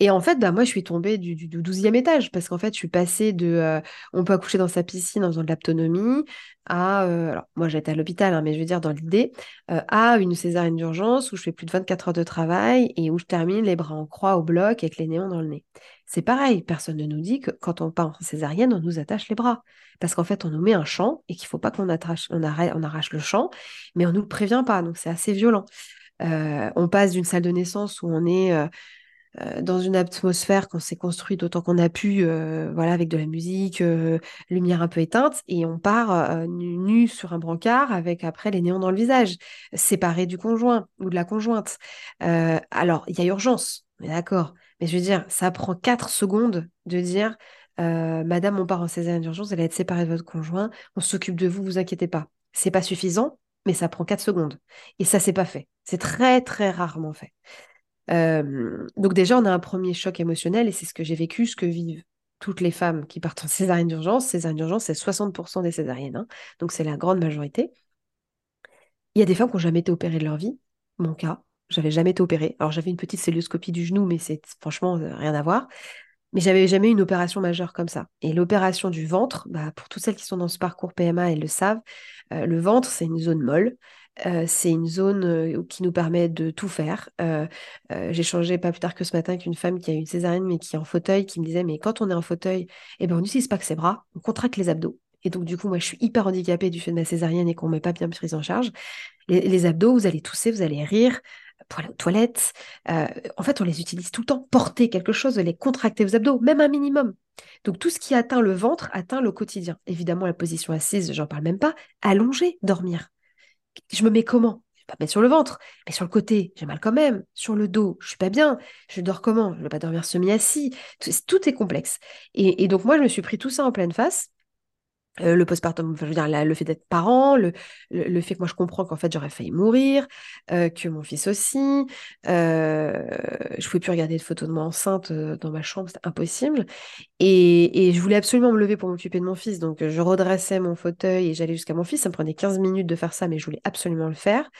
Et en fait, bah, moi, je suis tombée du, du, 12e étage parce qu'en fait, je suis passée de euh, on peut accoucher dans sa piscine en faisant de l'autonomie à, euh, alors moi j'étais à l'hôpital, hein, mais je veux dire dans l'idée, euh, à une césarienne d'urgence où je fais plus de 24 heures de travail et où je termine les bras en croix au bloc avec les néons dans le nez. C'est pareil, personne ne nous dit que quand on part en césarienne, on nous attache les bras. Parce qu'en fait, on nous met un champ et qu'il ne faut pas qu'on arrache, on arrache, le champ, mais on ne nous prévient pas, donc c'est assez violent. on passe d'une salle de naissance où on est euh, dans une atmosphère qu'on s'est construite autant qu'on a pu, euh, voilà, avec de la musique, euh, lumière un peu éteinte, et on part nu, sur un brancard avec après les néons dans le visage, séparé du conjoint ou de la conjointe. alors, il y a urgence, d'accord, mais je veux dire, ça prend 4 secondes de dire Madame, on part en césarienne d'urgence, elle va être séparée de votre conjoint, on s'occupe de vous, vous inquiétez pas. C'est pas suffisant, mais ça prend 4 secondes. Et ça, c'est pas fait. C'est très, très rarement fait donc déjà, on a un premier choc émotionnel et c'est ce que j'ai vécu, ce que vivent toutes les femmes qui partent en césarienne d'urgence. Césarienne d'urgence, c'est 60% des césariennes, hein. donc c'est la grande majorité. Il y a des femmes qui n'ont jamais été opérées de leur vie. Mon cas, j'avais jamais été opérée. Alors j'avais une petite célioscopie du genou, mais c'est franchement euh, rien à voir. Mais j'avais jamais une opération majeure comme ça. Et l'opération du ventre, bah, pour toutes celles qui sont dans ce parcours PMA, elles le savent, euh, le ventre, c'est une zone molle. C'est une zone qui nous permet de tout faire. J'ai changé pas plus tard que ce matin avec une femme qui a eu une césarienne mais qui est en fauteuil, qui me disait mais quand on est en fauteuil, eh ben on n'utilise pas que ses bras, on contracte les abdos. Et donc du coup moi je suis hyper handicapée du fait de ma césarienne et qu'on ne m'est pas bien prise en charge. Les, abdos, vous allez tousser, vous allez rire, pour aller aux toilettes. en fait, on les utilise tout le temps. Porter quelque chose, les contracter vos abdos, même un minimum. Donc tout ce qui atteint le ventre atteint le quotidien. Évidemment, la position assise, j'en parle même pas. Allonger, dormir je me mets comment? Pas mettre sur le ventre, mais sur le côté, j'ai mal quand même. Sur le dos, je suis pas bien. Je dors comment? Je ne vais pas dormir semi-assis. Tout, est complexe. Et, donc moi, je me suis pris tout ça en pleine face. Euh, le postpartum, je veux dire, le fait d'être parent, le, fait que moi je comprends qu'en fait j'aurais failli mourir, euh, que mon fils aussi, euh, je pouvais plus regarder de photos de moi enceinte dans ma chambre, c'était impossible. Et, et, je voulais absolument me lever pour m'occuper de mon fils, donc je redressais mon fauteuil et j'allais jusqu'à mon fils. Ça me prenait 15 minutes de faire ça, mais je voulais absolument le faire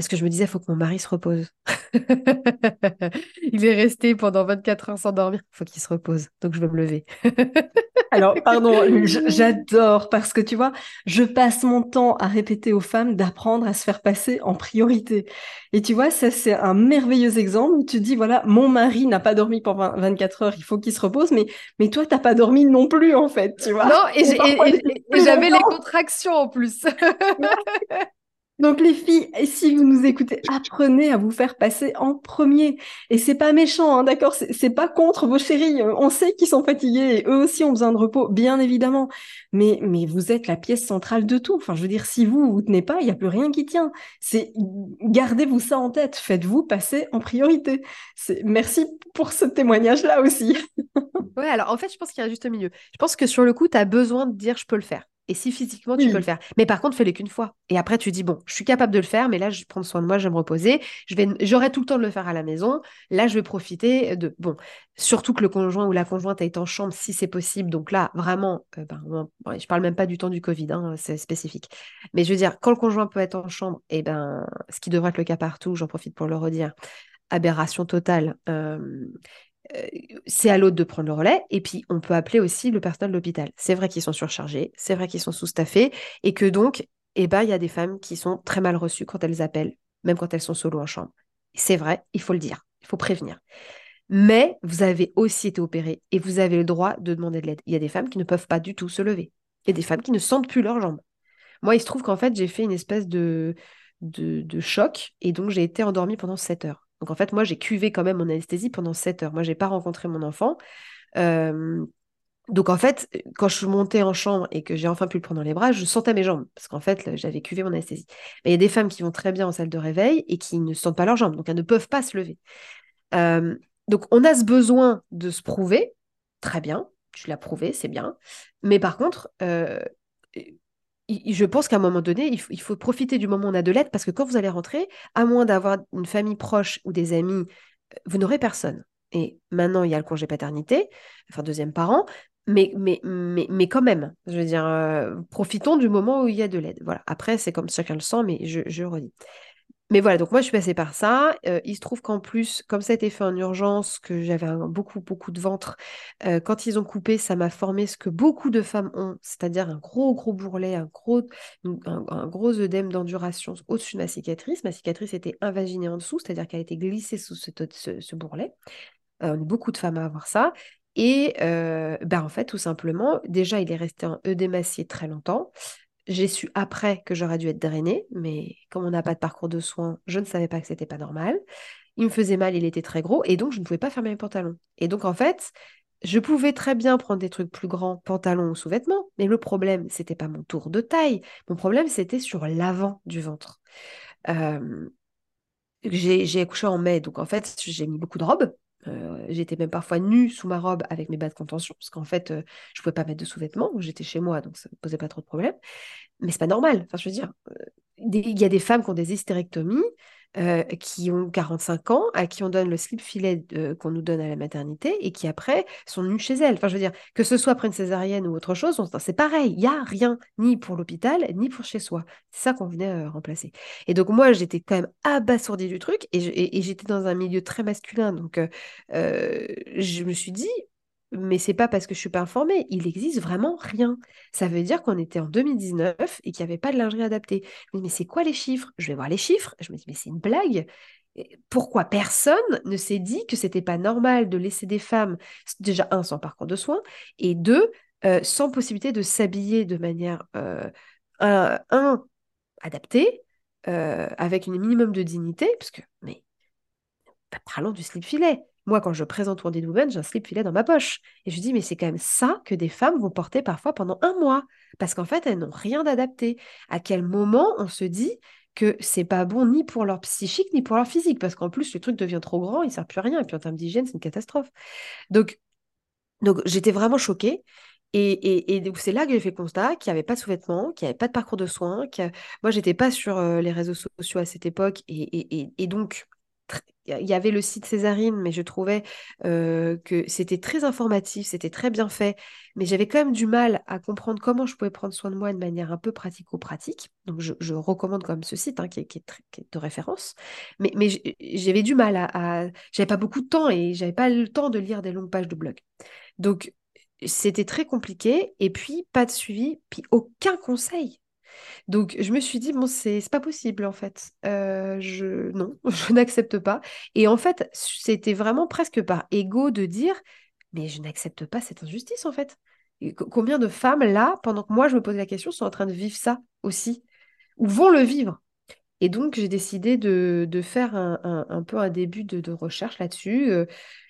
parce que je me disais, il faut que mon mari se repose. il est resté pendant 24 heures sans dormir, il faut qu'il se repose, donc je vais me lever. Alors, pardon, j'adore parce que tu vois, je passe mon temps à répéter aux femmes d'apprendre à se faire passer en priorité. Et tu vois, ça, c'est un merveilleux exemple où tu dis, voilà, mon mari n'a pas dormi pendant 24 heures, il faut qu'il se repose, mais, mais toi, t'as pas dormi non plus, en fait, tu vois. Non, et j'avais les contractions en plus. Donc les filles, si vous nous écoutez, apprenez à vous faire passer en premier. Et c'est pas méchant, hein, d'accord? C'est pas contre vos chéris. On sait qu'ils sont fatigués et eux aussi ont besoin de repos, bien évidemment. Mais mais vous êtes la pièce centrale de tout. Enfin, je veux dire, si vous vous tenez pas, il y a plus rien qui tient. C'est gardez-vous ça en tête. Faites-vous passer en priorité. Merci pour ce témoignage-là aussi. ouais, alors en fait, je pense qu'il y a juste milieu. Je pense que sur le coup, tu as besoin de dire je peux le faire. Et si physiquement tu peux le faire. Mais par contre, fais-le qu'une fois. Et après, tu dis, bon, je suis capable de le faire, mais là, je prends soin de moi, je vais me reposer. Je vais, j'aurai tout le temps de le faire à la maison. Là, je vais profiter de, bon, surtout que le conjoint ou la conjointe est en chambre si c'est possible. Donc là, vraiment, euh, ben, je parle même pas du temps du Covid, hein, c'est spécifique. Mais je veux dire, quand le conjoint peut être en chambre, et eh ben, ce qui devrait être le cas partout, j'en profite pour le redire, aberration totale. Euh, c'est à l'autre de prendre le relais. Et puis, on peut appeler aussi le personnel de l'hôpital. C'est vrai qu'ils sont surchargés, c'est vrai qu'ils sont sous-staffés, et que donc, eh ben, il y a des femmes qui sont très mal reçues quand elles appellent, même quand elles sont solo en chambre. C'est vrai, il faut le dire, il faut prévenir. Mais vous avez aussi été opéré et vous avez le droit de demander de l'aide. Il y a des femmes qui ne peuvent pas du tout se lever. Il y a des femmes qui ne sentent plus leurs jambes. Moi, il se trouve qu'en fait, j'ai fait une espèce de, de, choc et donc j'ai été endormie pendant 7 heures. Donc en fait, moi, j'ai cuvé quand même mon anesthésie pendant 7 heures. Moi, j'ai pas rencontré mon enfant. Donc en fait, quand je suis montée en chambre et que j'ai enfin pu le prendre dans les bras, je sentais mes jambes parce qu'en fait, j'avais cuvé mon anesthésie. Mais il y a des femmes qui vont très bien en salle de réveil et qui ne sentent pas leurs jambes, donc elles ne peuvent pas se lever. Donc on a ce besoin de se prouver, très bien, tu l'as prouvé, c'est bien. Mais par contre, je pense qu'à un moment donné, il faut, profiter du moment où on a de l'aide parce que quand vous allez rentrer, à moins d'avoir une famille proche ou des amis, vous n'aurez personne. Et maintenant, il y a le congé paternité, enfin deuxième parent, mais, mais, mais, mais quand même, je veux dire, euh, profitons du moment où il y a de l'aide. Voilà. Après, c'est comme chacun le sent, mais je, je redis. Mais voilà, donc moi je suis passée par ça. Euh, il se trouve qu'en plus, comme ça a été fait en urgence, que j'avais beaucoup, beaucoup de ventre, euh, quand ils ont coupé, ça m'a formé ce que beaucoup de femmes ont, c'est-à-dire un gros, gros bourrelet, un gros, un, gros œdème d'enduration au-dessus de ma cicatrice. Ma cicatrice était invaginée en dessous, c'est-à-dire qu'elle était glissée sous ce, ce, bourrelet. Euh, on est beaucoup de femmes à avoir ça. Et ben en fait, tout simplement, déjà, il est resté en œdème acier très longtemps. J'ai su après que j'aurais dû être drainée, mais comme on n'a pas de parcours de soins, je ne savais pas que c'était pas normal. Il me faisait mal, il était très gros, et donc je ne pouvais pas fermer mes pantalons. Et donc en fait, je pouvais très bien prendre des trucs plus grands, pantalons ou sous-vêtements, mais le problème, c'était pas mon tour de taille. Mon problème, c'était sur l'avant du ventre. Euh, j'ai accouché en mai, donc en fait, j'ai mis beaucoup de robes. Euh, j'étais même parfois nue sous ma robe avec mes bas de contention, parce qu'en fait, euh, je ne pouvais pas mettre de sous-vêtements. J'étais chez moi, donc ça ne posait pas trop de problèmes. Mais c'est pas normal. Enfin, je veux dire, euh, il y a des femmes qui ont des hystérectomies, euh, qui ont 45 ans, à qui on donne le slip filet qu'on nous donne à la maternité et qui après sont nues chez elles. Enfin, je veux dire, que ce soit après une césarienne ou autre chose, c'est pareil. Il n'y a rien, ni pour l'hôpital, ni pour chez soi. C'est ça qu'on venait euh, remplacer. Et donc, moi, j'étais quand même abasourdie du truc et j'étais dans un milieu très masculin. Donc, euh, je me suis dit, mais c'est pas parce que je suis pas informée, il existe vraiment rien. Ça veut dire qu'on était en 2019 et qu'il n'y avait pas de lingerie adaptée. Mais, c'est quoi les chiffres? Je vais voir les chiffres. Je me dis, mais c'est une blague. Pourquoi personne ne s'est dit que c'était pas normal de laisser des femmes, déjà, un, sans parcours de soins, et deux, euh, sans possibilité de s'habiller de manière, euh, un, adaptée, euh, avec un minimum de dignité, parce que, mais, parlons du slip filet. Moi, quand je présente Wounded Woman, j'ai un slip filet dans ma poche. Et je dis, mais c'est quand même ça que des femmes vont porter parfois pendant un mois. Parce qu'en fait, elles n'ont rien d'adapté. À quel moment on se dit que c'est pas bon ni pour leur psychique ni pour leur physique? Parce qu'en plus, le truc devient trop grand, il sert plus à rien. Et puis en termes d'hygiène, c'est une catastrophe. Donc, donc j'étais vraiment choquée. Et, et, c'est là que j'ai fait constat qu'il n'y avait pas de sous-vêtements, qu'il n'y avait pas de parcours de soins. Que... Moi, j'étais pas sur euh, les réseaux sociaux à cette époque. Et, et donc, il y avait le site Césarine, mais je trouvais euh, que c'était très informatif, c'était très bien fait, mais j'avais quand même du mal à comprendre comment je pouvais prendre soin de moi de manière un peu pratico-pratique. Donc je, recommande quand même ce site hein, qui, est, de référence, mais, mais j'avais du mal à, j'avais pas beaucoup de temps et j'avais pas le temps de lire des longues pages de blog. Donc c'était très compliqué et puis pas de suivi, puis aucun conseil. Donc je me suis dit, bon, c'est pas possible en fait. Euh, je, non, je n'accepte pas. Et en fait, c'était vraiment presque par ego de dire, mais je n'accepte pas cette injustice en fait. combien de femmes là, pendant que moi je me posais la question, sont en train de vivre ça aussi, ou vont le vivre? Et donc, j'ai décidé de, faire un, peu un début de, recherche là-dessus. Euh,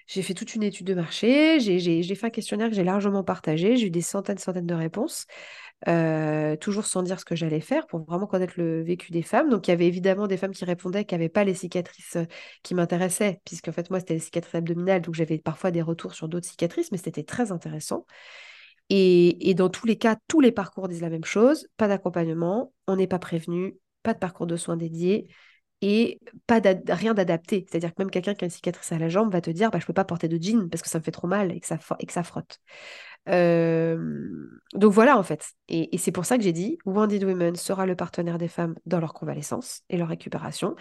j'ai fait toute une étude de marché, j'ai fait un questionnaire que j'ai largement partagé, j'ai eu des centaines centaines de réponses. Toujours sans dire ce que j'allais faire pour vraiment connaître le vécu des femmes. Donc il y avait évidemment des femmes qui répondaient qui n'avaient pas les cicatrices qui m'intéressaient, puisqu'en fait moi c'était les cicatrices abdominales, donc j'avais parfois des retours sur d'autres cicatrices, mais c'était très intéressant. Et, dans tous les cas, tous les parcours disent la même chose, pas d'accompagnement, on n'est pas prévenu, pas de parcours de soins dédiés et pas rien d'adapté. C'est-à-dire que même quelqu'un qui a une cicatrice à la jambe va te dire bah, je ne peux pas porter de jean parce que ça me fait trop mal et et que ça frotte donc voilà en fait. Et, c'est pour ça que j'ai dit, Wounded Women sera le partenaire des femmes dans leur convalescence et leur récupération.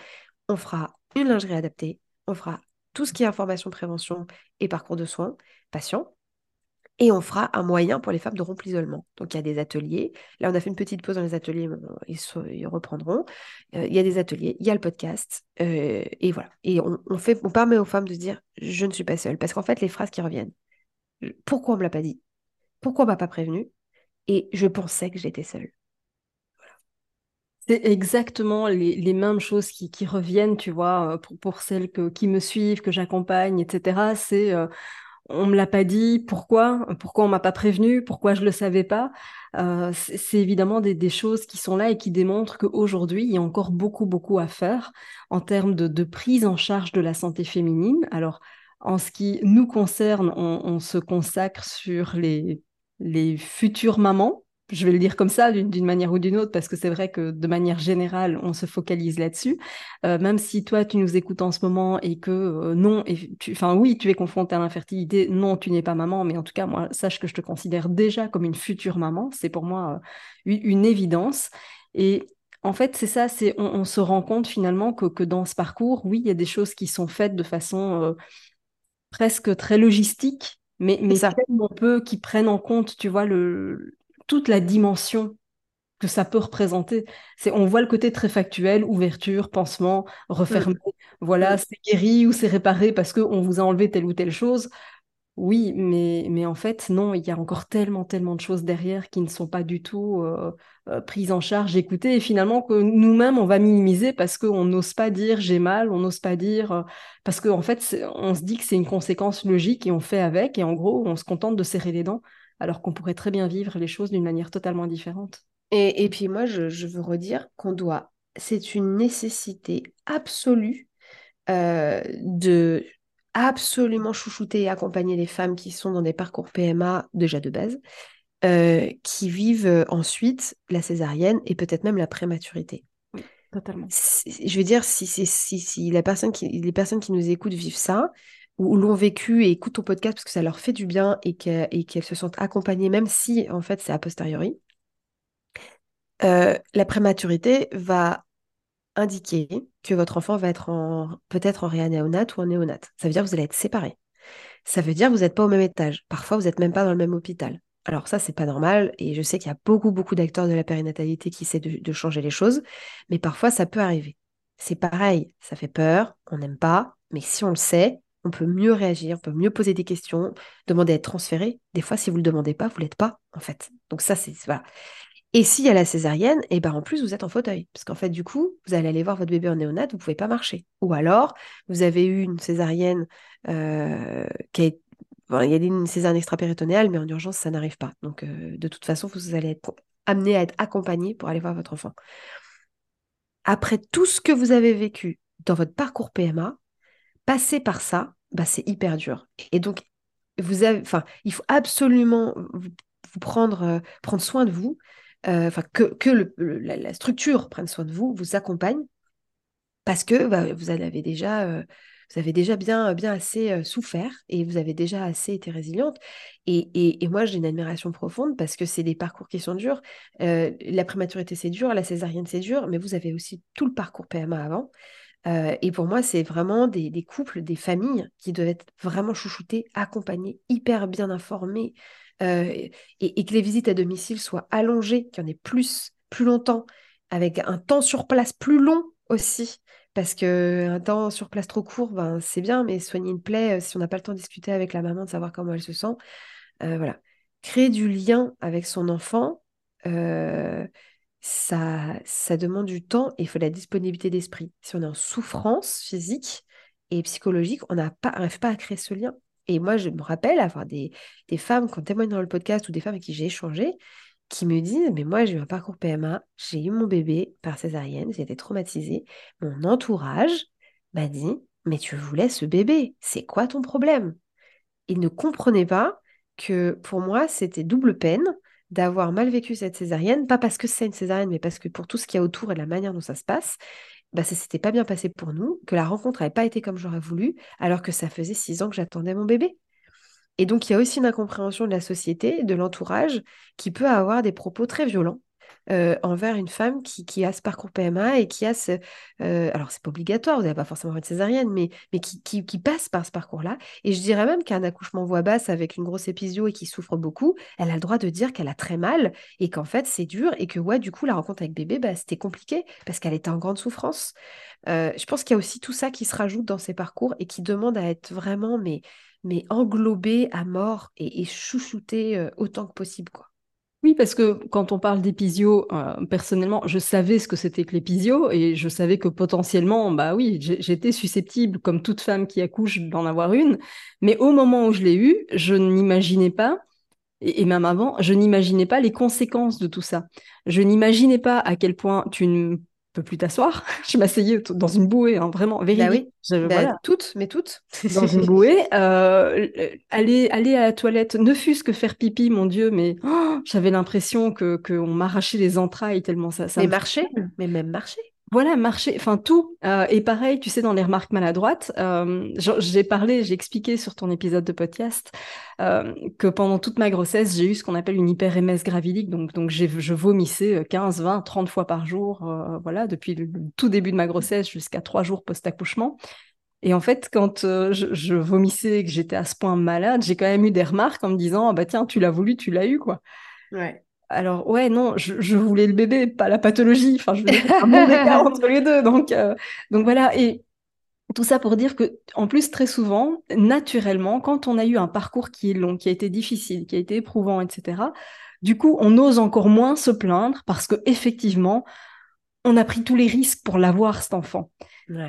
On fera une lingerie adaptée, on fera tout ce qui est information, prévention et parcours de soins patients. Et on fera un moyen pour les femmes de rompre l'isolement. Donc il y a des ateliers. Là, on a fait une petite pause dans les ateliers, ils, reprendront. il y a des ateliers, il y a le podcast. et voilà. Et on, on, fait, on permet aux femmes de se dire, je ne suis pas seule. Parce qu'en fait, les phrases qui reviennent, pourquoi on ne me l'a pas dit? Pourquoi m'a pas prévenu Et je pensais que j'étais seule. C'est exactement les, mêmes choses qui, reviennent, tu vois, pour, pour celles qui me suivent, que j'accompagne, etc. C'est on me l'a pas dit, pourquoi? Pourquoi on m'a pas prévenu Pourquoi je le savais pas? Euh, C'est évidemment des, choses qui sont là et qui démontrent qu'aujourd'hui, il y a encore beaucoup, beaucoup à faire en termes de, prise en charge de la santé féminine. Alors, en ce qui nous concerne, on, se consacre sur les, les futures mamans, je vais le dire comme ça, d'une manière ou d'une autre, parce que c'est vrai que de manière générale, on se focalise là-dessus. Euh, même si toi, tu nous écoutes en ce moment et que euh, non, enfin oui, tu es confrontée à l'infertilité, non, tu n'es pas maman, mais en tout cas, moi, sache que je te considère déjà comme une future maman. C'est pour moi euh, une, évidence. Et en fait, c'est ça, c'est on, se rend compte finalement que, que, dans ce parcours, oui, il y a des choses qui sont faites de façon presque très logistique, mais, mais tellement peu qui prennent en compte, tu vois, le, toute la dimension que ça peut représenter. C'est, on voit le côté très factuel, ouverture, pansement, refermer. Mm. Voilà, mm. c'est guéri ou c'est réparé parce qu'on vous a enlevé telle ou telle chose. Oui, mais, mais en fait, non, il y a encore tellement, tellement de choses derrière qui ne sont pas du tout euh, euh, prises en charge, écoutées, et finalement que nous-mêmes, on va minimiser parce qu'on n'ose pas dire j'ai mal, on n'ose pas dire, euh, parce qu'en en fait, on se dit que c'est une conséquence logique et on fait avec, et en gros, on se contente de serrer les dents alors qu'on pourrait très bien vivre les choses d'une manière totalement différente. Et, puis moi, je, veux redire qu'on doit, c'est une nécessité absolue euh, de absolument chouchouter et accompagner les femmes qui sont dans des parcours PMA déjà de base, euh, qui vivent euh, ensuite la césarienne et peut-être même la prématurité. Oui, totalement. Je veux dire, si, si, si, la personne qui, les personnes qui nous écoutent vivent ça, ou, l'ont vécu et écoutent ton podcast parce que ça leur fait du bien et qu'elles se sentent accompagnées, même si en fait c'est a posteriori, euh, la prématurité va indiquer que votre enfant va être en, peut-être en réanéonate ou en néonate. Ça veut dire que vous allez être séparés. Ça veut dire que vous n'êtes pas au même étage. Parfois, vous n'êtes même pas dans le même hôpital. Alors ça, c'est pas normal. Et je sais qu'il y a beaucoup, beaucoup d'acteurs de la périnatalité qui essaient de, changer les choses. Mais parfois, ça peut arriver. C'est pareil, ça fait peur, on n'aime pas. Mais si on le sait, on peut mieux réagir, on peut mieux poser des questions, demander à être transféré. Des fois, si vous ne le demandez pas, vous ne l'êtes pas, en fait. Donc ça, c'est... Et s'il y a la césarienne, et eh ben en plus, vous êtes en fauteuil. Parce qu'en fait, du coup, vous allez aller voir votre bébé en néonate, vous ne pouvez pas marcher. Ou alors, vous avez eu une césarienne euh, qui a il y a une césarienne extra-péritonéale, mais en urgence, ça n'arrive pas. Donc, euh, de toute façon, vous allez être amené à être accompagné pour aller voir votre enfant. Après tout ce que vous avez vécu dans votre parcours PMA, passer par ça, bah, c'est hyper dur. Et donc, vous il faut absolument vous, prendre, euh, prendre soin de vous, euh, que, la, structure prenne soin de vous, vous accompagne, parce que bah, vous avez déjà, vous avez déjà bien, bien assez souffert et vous avez déjà assez été résiliente. Et, et, et moi, j'ai une admiration profonde parce que c'est des parcours qui sont durs. la prématurité, c'est dur, la césarienne, c'est dur, mais vous avez aussi tout le parcours PMA avant. Et pour moi, c'est vraiment des, couples, des familles qui doivent être vraiment chouchoutés, accompagnés, hyper bien informés, euh, et, que les visites à domicile soient allongées, qu'il y en ait plus, plus longtemps, avec un temps sur place plus long aussi. Parce qu'un temps sur place trop court, ben, c'est bien, mais soigner une plaie, euh, si on n'a pas le temps de discuter avec la maman, de savoir comment elle se sent, voilà. Créer du lien avec son enfant, ça, ça demande du temps et il faut la disponibilité d'esprit. Si on est en souffrance physique et psychologique, on n'arrive pas à créer ce lien. Et moi, je me rappelle avoir des, femmes, quand témoignent dans le podcast, ou des femmes avec qui j'ai échangé, qui me disent, mais moi, j'ai eu un parcours PMA, j'ai eu mon bébé par césarienne, j'ai été traumatisée. Mon entourage m'a dit, mais tu voulais ce bébé, c'est quoi ton problème? Ils ne comprenaient pas que pour moi, c'était double peine d'avoir mal vécu cette césarienne, pas parce que c'est une césarienne, mais parce que pour tout ce qu'il y a autour et la manière dont ça se passe, bah, ça s'était pas bien passé pour nous, que la rencontre n'avait pas été comme j'aurais voulu, alors que ça faisait six ans que j'attendais mon bébé. Et donc, il y a aussi une incompréhension de la société, de l'entourage, qui peut avoir des propos très violents euh, envers une femme qui, a ce parcours PMA et qui a ce... Euh, alors, c'est pas obligatoire, vous n'avez pas forcément une césarienne, mais, mais qui, qui, passe par ce parcours-là. Et je dirais même qu'un accouchement voix basse avec une grosse épisio et qui souffre beaucoup, elle a le droit de dire qu'elle a très mal et qu'en fait, c'est dur et que, ouais, du coup, la rencontre avec bébé, bah, c'était compliqué parce qu'elle était en grande souffrance. Euh, je pense qu'il y a aussi tout ça qui se rajoute dans ces parcours et qui demande à être vraiment, mais, mais englobé à mort et, et chouchouté autant que possible, quoi. Oui, parce que quand on parle d'épisio, euh, personnellement, je savais ce que c'était que l'épisio et je savais que potentiellement, bah oui, j'étais susceptible, comme toute femme qui accouche, d'en avoir une. Mais au moment où je l'ai eu, je n'imaginais pas, et, même avant, je n'imaginais pas les conséquences de tout ça. Je n'imaginais pas à quel point tu ne peux plus t'asseoir. je m'asseyais dans une bouée, hein, vraiment, véridique. Bah oui, bah, toutes, mais toutes. dans une bouée. Euh, aller, aller à la toilette, ne fût-ce que faire pipi, mon Dieu, mais oh, j'avais l'impression que qu'on m'arrachait les entrailles tellement ça. ça mais marcher, mais même marcher. Voilà, marcher, enfin tout. Euh, et pareil, tu sais, dans les remarques maladroites, euh, j'ai parlé, j'ai expliqué sur ton épisode de podcast euh, que pendant toute ma grossesse, j'ai eu ce qu'on appelle une hyper-MS gravidique. Donc, donc je vomissais 15, 20, 30 fois par jour, voilà, depuis le, tout début de ma grossesse jusqu'à trois jours post-accouchement. Et en fait, quand je, vomissais et que j'étais à ce point malade, j'ai quand même eu des remarques en me disant, ah bah tiens, tu l'as voulu, tu l'as eu, quoi. Ouais. Alors ouais, non, je, voulais le bébé, pas la pathologie. Enfin, je voulais un bon écart entre les deux. Donc, euh, donc voilà. Et tout ça pour dire que, en plus, très souvent, naturellement, quand on a eu un parcours qui est long, qui a été difficile, qui a été éprouvant, etc., du coup, on ose encore moins se plaindre parce que effectivement, on a pris tous les risques pour l'avoir cet enfant.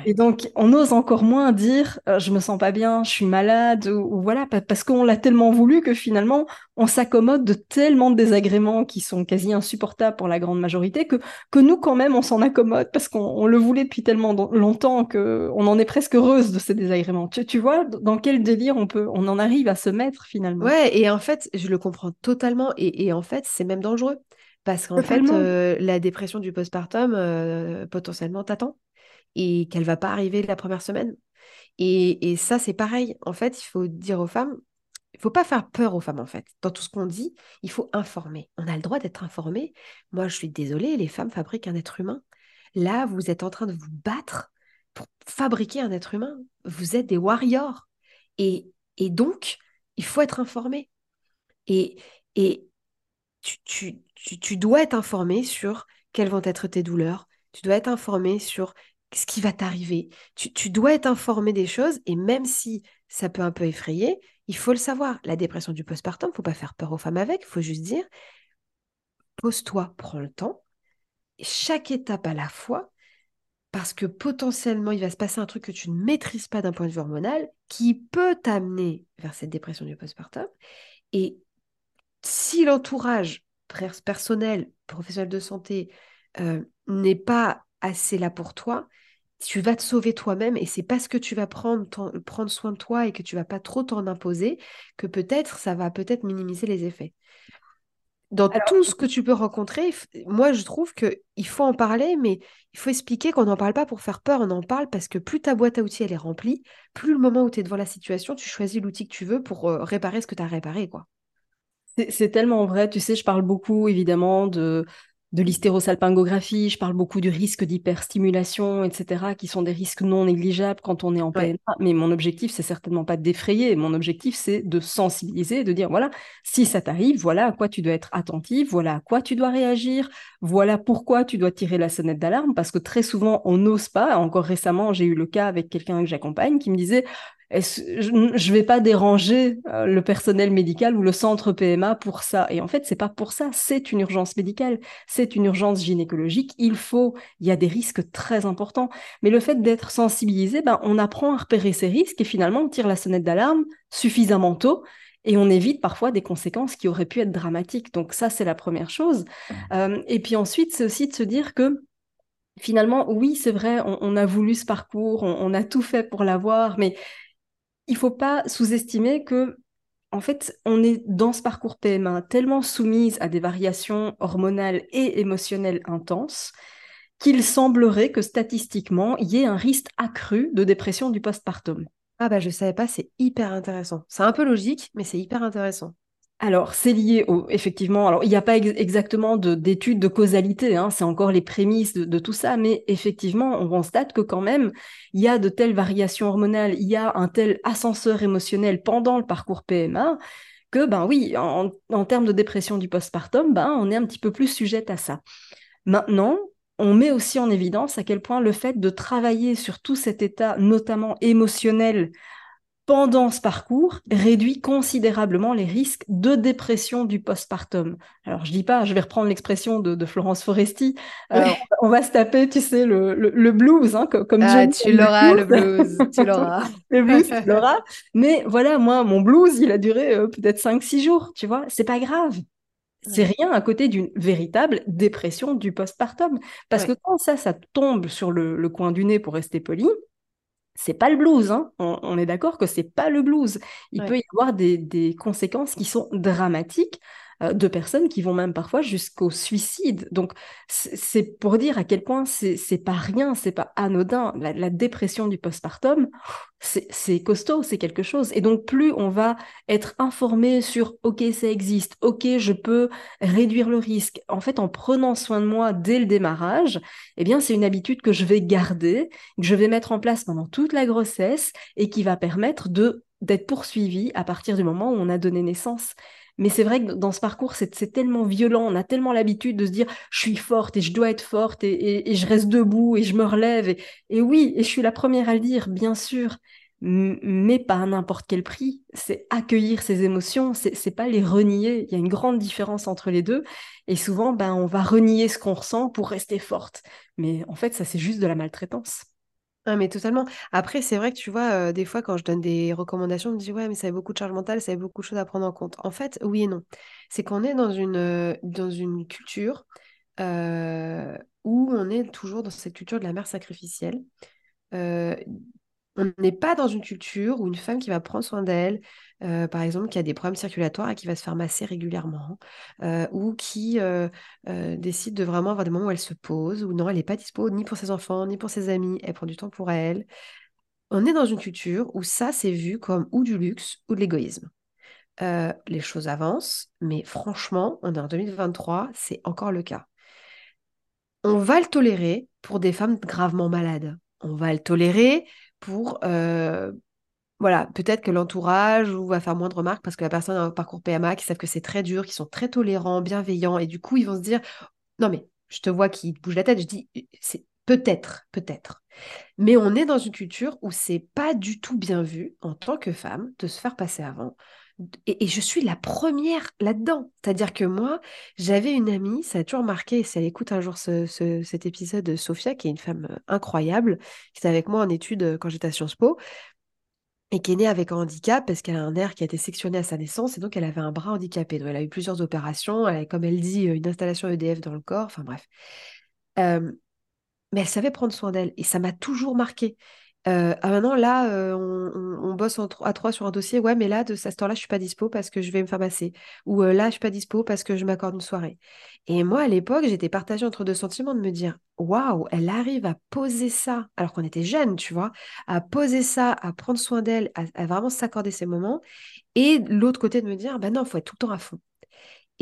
Et donc, on ose encore moins dire euh, je me sens pas bien, je suis malade, ou, voilà, parce qu'on l'a tellement voulu que finalement, on s'accommode de tellement de désagréments qui sont quasi insupportables pour la grande majorité que, que nous, quand même, on s'en accommode parce qu'on le voulait depuis tellement longtemps qu'on en est presque heureuse de ces désagréments. Tu, tu, vois, dans quel délire on, peut, on en arrive à se mettre finalement? Ouais, et en fait, je le comprends totalement, et, et en fait, c'est même dangereux. Parce qu'en fait, euh, la dépression du postpartum, euh, potentiellement, t'attend et qu'elle va pas arriver la première semaine. Et, ça, c'est pareil. En fait, il faut dire aux femmes, il faut pas faire peur aux femmes, en fait. Dans tout ce qu'on dit, il faut informer. On a le droit d'être informé. Moi, je suis désolée, les femmes fabriquent un être humain. Là, vous êtes en train de vous battre pour fabriquer un être humain. Vous êtes des warriors. Et, et donc, il faut être informé. Et, et tu, tu, tu, tu dois être informé sur quelles vont être tes douleurs. Tu dois être informé sur ce qui va t'arriver? Tu, dois être informé des choses et même si ça peut un peu effrayer, il faut le savoir. La dépression du postpartum, il ne faut pas faire peur aux femmes avec, il faut juste dire, pose-toi, prends le temps, chaque étape à la fois, parce que potentiellement, il va se passer un truc que tu ne maîtrises pas d'un point de vue hormonal qui peut t'amener vers cette dépression du postpartum. Et si l'entourage personnel, professionnel de santé, euh, n'est pas assez là pour toi, tu vas te sauver toi-même et c'est parce que tu vas prendre, prendre soin de toi et que tu vas pas trop t'en imposer que peut-être ça va peut-être minimiser les effets. Dans tout ce que tu peux rencontrer, moi je trouve qu'il faut en parler, mais il faut expliquer qu'on n'en parle pas pour faire peur, on en parle parce que plus ta boîte à outils elle est remplie, plus le moment où tu es devant la situation, tu choisis l'outil que tu veux pour euh, réparer ce que tu as réparé. quoi. C'est tellement vrai, tu sais, je parle beaucoup évidemment de de l'hystérosalpingographie, je parle beaucoup du risque d'hyperstimulation, etc., qui sont des risques non négligeables quand on est en PMA. Mais mon objectif, c'est certainement pas d'effrayer. Mon objectif, c'est de sensibiliser, de dire voilà, si ça t'arrive, voilà à quoi tu dois être attentif, voilà à quoi tu dois réagir, voilà pourquoi tu dois tirer la sonnette d'alarme, parce que très souvent, on n'ose pas. Encore récemment, j'ai eu le cas avec quelqu'un que j'accompagne qui me disait je ne vais pas déranger euh, le personnel médical ou le centre PMA pour ça. Et en fait, c'est pas pour ça. C'est une urgence médicale, c'est une urgence gynécologique. Il faut, il y a des risques très importants. Mais le fait d'être sensibilisé, ben, on apprend à repérer ces risques et finalement, on tire la sonnette d'alarme suffisamment tôt et on évite parfois des conséquences qui auraient pu être dramatiques. Donc ça, c'est la première chose. Euh, et puis ensuite, c'est aussi de se dire que finalement, oui, c'est vrai, on, a voulu ce parcours, on a tout fait pour l'avoir, mais il faut pas sous-estimer que en fait, on est dans ce parcours PMA tellement soumise à des variations hormonales et émotionnelles intenses qu'il semblerait que statistiquement, il y ait un risque accru de dépression du postpartum. Ah bah je savais pas, c'est hyper intéressant. C'est un peu logique, mais c'est hyper intéressant. Alors, c'est lié au, effectivement, alors il n'y a pas exactement d'études de, causalité, hein, c'est encore les prémices de, tout ça, mais effectivement, on constate que quand même, il y a de telles variations hormonales, il y a un tel ascenseur émotionnel pendant le parcours PMA, que ben oui, en, termes de dépression du postpartum, ben on est un petit peu plus sujette à ça. Maintenant, on met aussi en évidence à quel point le fait de travailler sur tout cet état, notamment émotionnel, pendant ce parcours réduit considérablement les risques de dépression du postpartum. Alors je dis pas, je vais reprendre l'expression de, Florence Foresti, euh, on va se taper, tu sais, le, blues, hein, comme ah, tu l'auras le blues, tu l'auras. le blues, tu l'auras. Mais voilà, moi, mon blues, il a duré euh, peut-être 5-6 jours, tu vois, c'est pas grave. C'est rien à côté d'une véritable dépression du postpartum. Parce que quand ça, ça tombe sur le, le coin du nez, pour rester poli, c'est pas le blues, hein. on, est d'accord que c'est pas le blues. Il peut y avoir des, conséquences qui sont dramatiques de personnes qui vont même parfois jusqu'au suicide. Donc c'est pour dire à quel point c'est pas rien, c'est pas anodin. La, dépression du postpartum, c'est costaud, c'est quelque chose. Et donc plus on va être informé sur ok ça existe, ok je peux réduire le risque. En fait en prenant soin de moi dès le démarrage, eh bien c'est une habitude que je vais garder, que je vais mettre en place pendant toute la grossesse et qui va permettre de d'être poursuivi à partir du moment où on a donné naissance. Mais c'est vrai que dans ce parcours, c'est tellement violent, on a tellement l'habitude de se dire je suis forte et je dois être forte et, je reste debout et je me relève. Et, oui, et je suis la première à le dire, bien sûr, mais pas à n'importe quel prix. C'est accueillir ses émotions, c'est pas les renier. Il y a une grande différence entre les deux. Et souvent, ben, on va renier ce qu'on ressent pour rester forte. Mais en fait, ça, c'est juste de la maltraitance. Ah, mais totalement. Après, c'est vrai que tu vois, des fois, quand je donne des recommandations, on me dit, ouais, mais ça a beaucoup de charge mentale, ça a beaucoup de choses à prendre en compte. En fait, oui et non. C'est qu'on est dans une, dans une culture où on est toujours dans cette culture de la mère sacrificielle on n'est pas dans une culture où une femme qui va prendre soin d'elle, euh, par exemple, qui a des problèmes circulatoires et qui va se faire masser régulièrement, euh, ou qui euh, décide de vraiment avoir des moments où elle se pose, ou non, elle n'est pas dispo ni pour ses enfants, ni pour ses amis, elle prend du temps pour elle. On est dans une culture où ça, c'est vu comme ou du luxe ou de l'égoïsme. les choses avancent, mais franchement, on est en 2023, c'est encore le cas. On va le tolérer pour des femmes gravement malades. On va le tolérer pour euh, voilà, peut-être que l'entourage va faire moins de remarques parce que la personne a un parcours PMA, qui savent que c'est très dur, qui sont très tolérants, bienveillants, et du coup, ils vont se dire Non, mais je te vois qui bouge la tête, je dis c'est peut-être, peut-être. Mais on est dans une culture où c'est pas du tout bien vu en tant que femme de se faire passer avant, et, je suis la première là-dedans. C'est-à-dire que moi, j'avais une amie, ça a toujours marqué, si elle écoute un jour cet épisode, Sophia, qui est une femme euh, incroyable, qui était avec moi en études euh, quand j'étais à Sciences Po, et qui est née avec un handicap parce qu'elle a un nerf qui a été sectionné à sa naissance, et donc elle avait un bras handicapé. Donc elle a eu plusieurs opérations, elle comme elle dit, euh, une installation EDF dans le corps, enfin bref. mais elle savait prendre soin d'elle, et ça m'a toujours marqué. Ah maintenant, là, euh, on, bosse à trois sur un dossier. Ouais, mais là, de cette heure-là, je suis pas dispo parce que je vais me faire masser. Ou là, je suis pas dispo parce que je m'accorde une soirée. Et moi, à l'époque, j'étais partagée entre deux sentiments de me dire, waouh, elle arrive à poser ça, alors qu'on était jeunes, tu vois, à poser ça, à prendre soin d'elle, à, vraiment s'accorder ces moments. Et l'autre côté de me dire, bah non, faut être tout le temps à fond.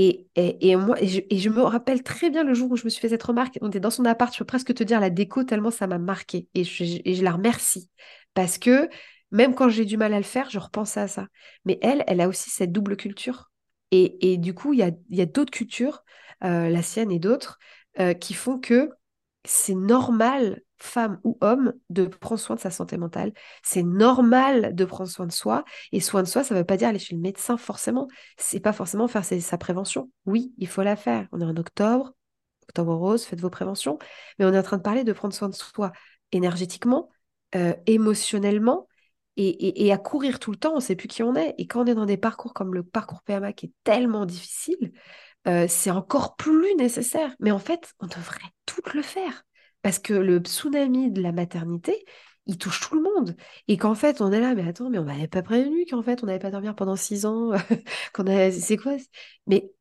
Et, moi, et je, me rappelle très bien le jour où je me suis fait cette remarque. On était dans son appart, je peux presque te dire la déco, tellement ça m'a marqué. Et je, la remercie. Parce que même quand j'ai du mal à le faire, je repense à ça. Mais elle, elle a aussi cette double culture. Et, du coup, il y a, d'autres cultures, euh, la sienne et d'autres, euh, qui font que c'est normal femme ou homme, de prendre soin de sa santé mentale. C'est normal de prendre soin de soi. Et soin de soi, ça ne veut pas dire aller chez le médecin forcément. C'est pas forcément faire sa prévention. Oui, il faut la faire. On est en octobre, octobre rose, faites vos préventions. Mais on est en train de parler de prendre soin de soi énergétiquement, euh, émotionnellement. Et, à courir tout le temps, on ne sait plus qui on est. Et quand on est dans des parcours comme le parcours PMA qui est tellement difficile, euh, c'est encore plus nécessaire. Mais en fait, on devrait tout le faire. Parce que le tsunami de la maternité, il touche tout le monde. Et qu'en fait, on est là, mais attends, mais on n'avait pas prévenu qu'en fait, on n'allait pas dormir pendant six ans. qu'on C'est quoi? Mais,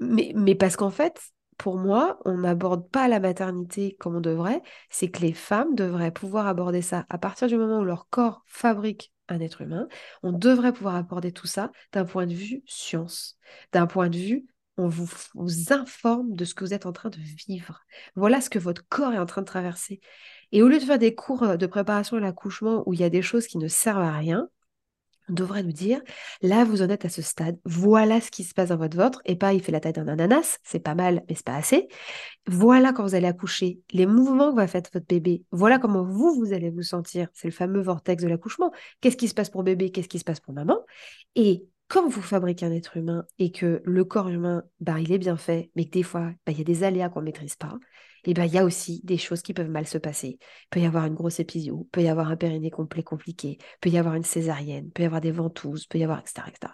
mais, mais parce qu'en fait, pour moi, on n'aborde pas la maternité comme on devrait. C'est que les femmes devraient pouvoir aborder ça à partir du moment où leur corps fabrique un être humain. On devrait pouvoir aborder tout ça d'un point de vue science, d'un point de vue on vous, informe de ce que vous êtes en train de vivre. Voilà ce que votre corps est en train de traverser. Et au lieu de faire des cours euh, de préparation à l'accouchement où il y a des choses qui ne servent à rien, devrait nous dire, là vous en êtes à ce stade, voilà ce qui se passe dans votre ventre, et pas il fait la taille d'un ananas, c'est pas mal, mais c'est pas assez. Voilà quand vous allez accoucher, les mouvements que va faire votre bébé, voilà comment vous, vous allez vous sentir, c'est le fameux vortex de l'accouchement. Qu'est-ce qui se passe pour bébé, qu'est-ce qui se passe pour maman? Et quand vous fabriquez un être humain et que le corps humain, bah, il est bien fait, mais que des fois, bah, il y a des aléas qu'on ne maîtrise pas, et ben il y a aussi des choses qui peuvent mal se passer. Il peut y avoir une grosse épisio, peut y avoir un périnée complet compliqué, peut y avoir une césarienne, peut y avoir des ventouses, peut y avoir, etc. etc.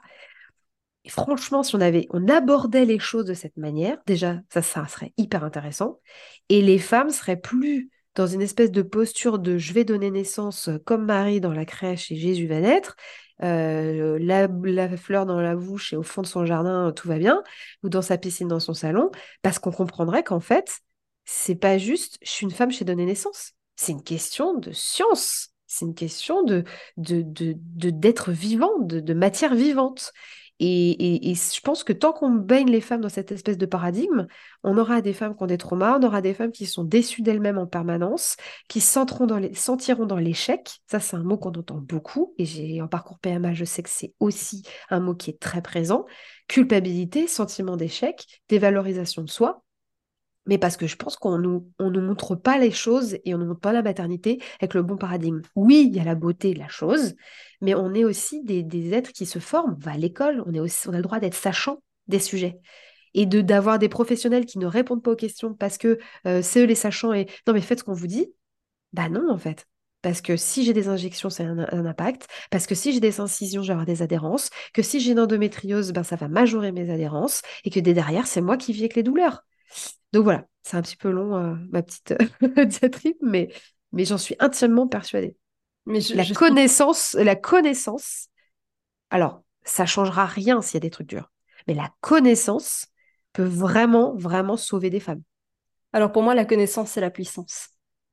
Et franchement, si on avait, on abordait les choses de cette manière, déjà, ça, ça serait hyper intéressant. Et les femmes seraient plus dans une espèce de posture de je vais donner naissance comme Marie dans la crèche et Jésus va naître, la, fleur dans la bouche et au fond de son jardin, tout va bien, ou dans sa piscine dans son salon, parce qu'on comprendrait qu'en fait, c'est pas juste je suis une femme, j'ai donné naissance. C'est une question de science. C'est une question de d'être de, de, vivant, de, matière vivante. Et, je pense que tant qu'on baigne les femmes dans cette espèce de paradigme, on aura des femmes qui ont des traumas, on aura des femmes qui sont déçues d'elles-mêmes en permanence, qui dans les, sentiront dans l'échec. Ça, c'est un mot qu'on entend beaucoup. Et j'ai en parcours PMA, je sais que c'est aussi un mot qui est très présent. Culpabilité, sentiment d'échec, dévalorisation de soi mais parce que je pense qu'on nous, on nous montre pas les choses et on nous montre pas la maternité avec le bon paradigme. Oui, il y a la beauté de la chose, mais on est aussi des, êtres qui se forment. Va à l'école, on, est aussi, on a le droit d'être sachant des sujets et de d'avoir des professionnels qui ne répondent pas aux questions parce que euh, c'est eux les sachants et non mais faites ce qu'on vous dit. Bah non en fait. Parce que si j'ai des injections, c'est un, impact. Parce que si j'ai des incisions, je vais avoir des adhérences. Que si j'ai une endométriose, ben, ça va majorer mes adhérences. Et que derrière, c'est moi qui vis avec les douleurs. Donc voilà, c'est un petit peu long, euh, ma petite diatribe, mais, mais j'en suis intimement persuadée. Mais la connaissance, la connaissance, alors, ça changera rien s'il y a des trucs durs, mais la connaissance peut vraiment, vraiment sauver des femmes. Alors pour moi, la connaissance, c'est la puissance.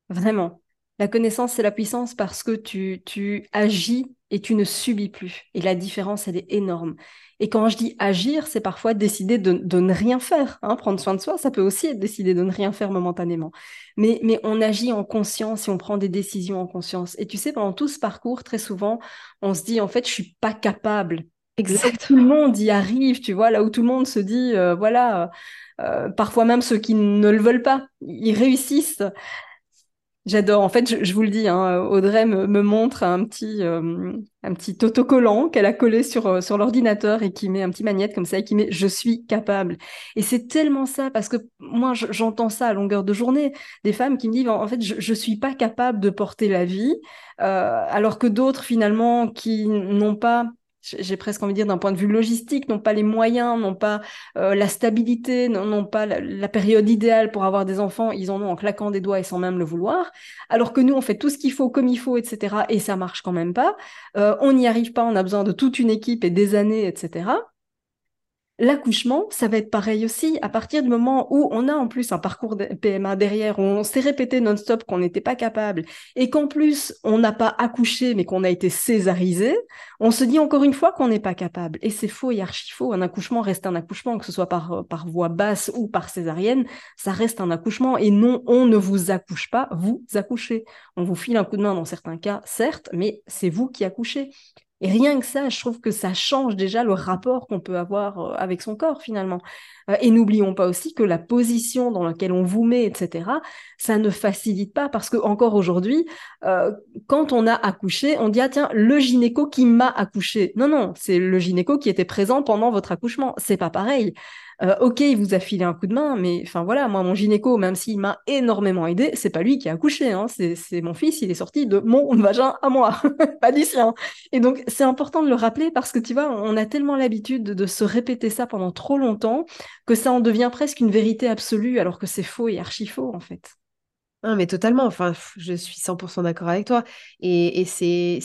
Vraiment. La connaissance, c'est la puissance parce que tu, tu agis et tu ne subis plus. Et la différence, elle est énorme. Et quand je dis agir, c'est parfois décider de, ne rien faire. Hein. Prendre soin de soi, ça peut aussi être décider de ne rien faire momentanément. Mais, mais on agit en conscience et on prend des décisions en conscience. Et tu sais, pendant tout ce parcours, très souvent, on se dit, en fait, je suis pas capable. Exactement. Tout le monde y arrive, tu vois, là où tout le monde se dit, euh, voilà, euh, parfois même ceux qui ne le veulent pas, ils réussissent. J'adore. En fait, je, vous le dis, hein, Audrey me, montre un petit, euh, un petit autocollant qu'elle a collé sur, euh, sur l'ordinateur et qui met un petit magnète comme ça et qui met Je suis capable. Et c'est tellement ça, parce que moi, j'entends ça à longueur de journée, des femmes qui me disent En fait, je ne suis pas capable de porter la vie, euh, alors que d'autres, finalement, qui n'ont pas j'ai presque envie de dire d'un point de vue logistique, n'ont pas les moyens, n'ont pas euh, la stabilité, n'ont pas la, période idéale pour avoir des enfants, ils en ont en claquant des doigts et sans même le vouloir, alors que nous, on fait tout ce qu'il faut comme il faut, etc., et ça marche quand même pas. Euh, on n'y arrive pas, on a besoin de toute une équipe et des années, etc. L'accouchement, ça va être pareil aussi. À partir du moment où on a en plus un parcours PMA derrière, où on s'est répété non-stop qu'on n'était pas capable, et qu'en plus on n'a pas accouché, mais qu'on a été césarisé, on se dit encore une fois qu'on n'est pas capable. Et c'est faux et archi faux. Un accouchement reste un accouchement, que ce soit par, par voie basse ou par césarienne, ça reste un accouchement. Et non, on ne vous accouche pas, vous accouchez. On vous file un coup de main dans certains cas, certes, mais c'est vous qui accouchez. Et rien que ça, je trouve que ça change déjà le rapport qu'on peut avoir euh, avec son corps finalement. Euh, et n'oublions pas aussi que la position dans laquelle on vous met, etc., ça ne facilite pas parce que encore aujourd'hui, euh, quand on a accouché, on dit ah tiens le gynéco qui m'a accouché. Non non, c'est le gynéco qui était présent pendant votre accouchement. C'est pas pareil. Euh, ok, il vous a filé un coup de main, mais enfin voilà, moi, mon gynéco, même s'il m'a énormément aidé, c'est pas lui qui a accouché, hein, c'est mon fils, il est sorti de mon vagin à moi, pas du sien. Et donc, c'est important de le rappeler parce que tu vois, on a tellement l'habitude de, se répéter ça pendant trop longtemps que ça en devient presque une vérité absolue, alors que c'est faux et archi faux, en fait. Ah, mais totalement, enfin, je suis 100% d'accord avec toi. Et, et c'est,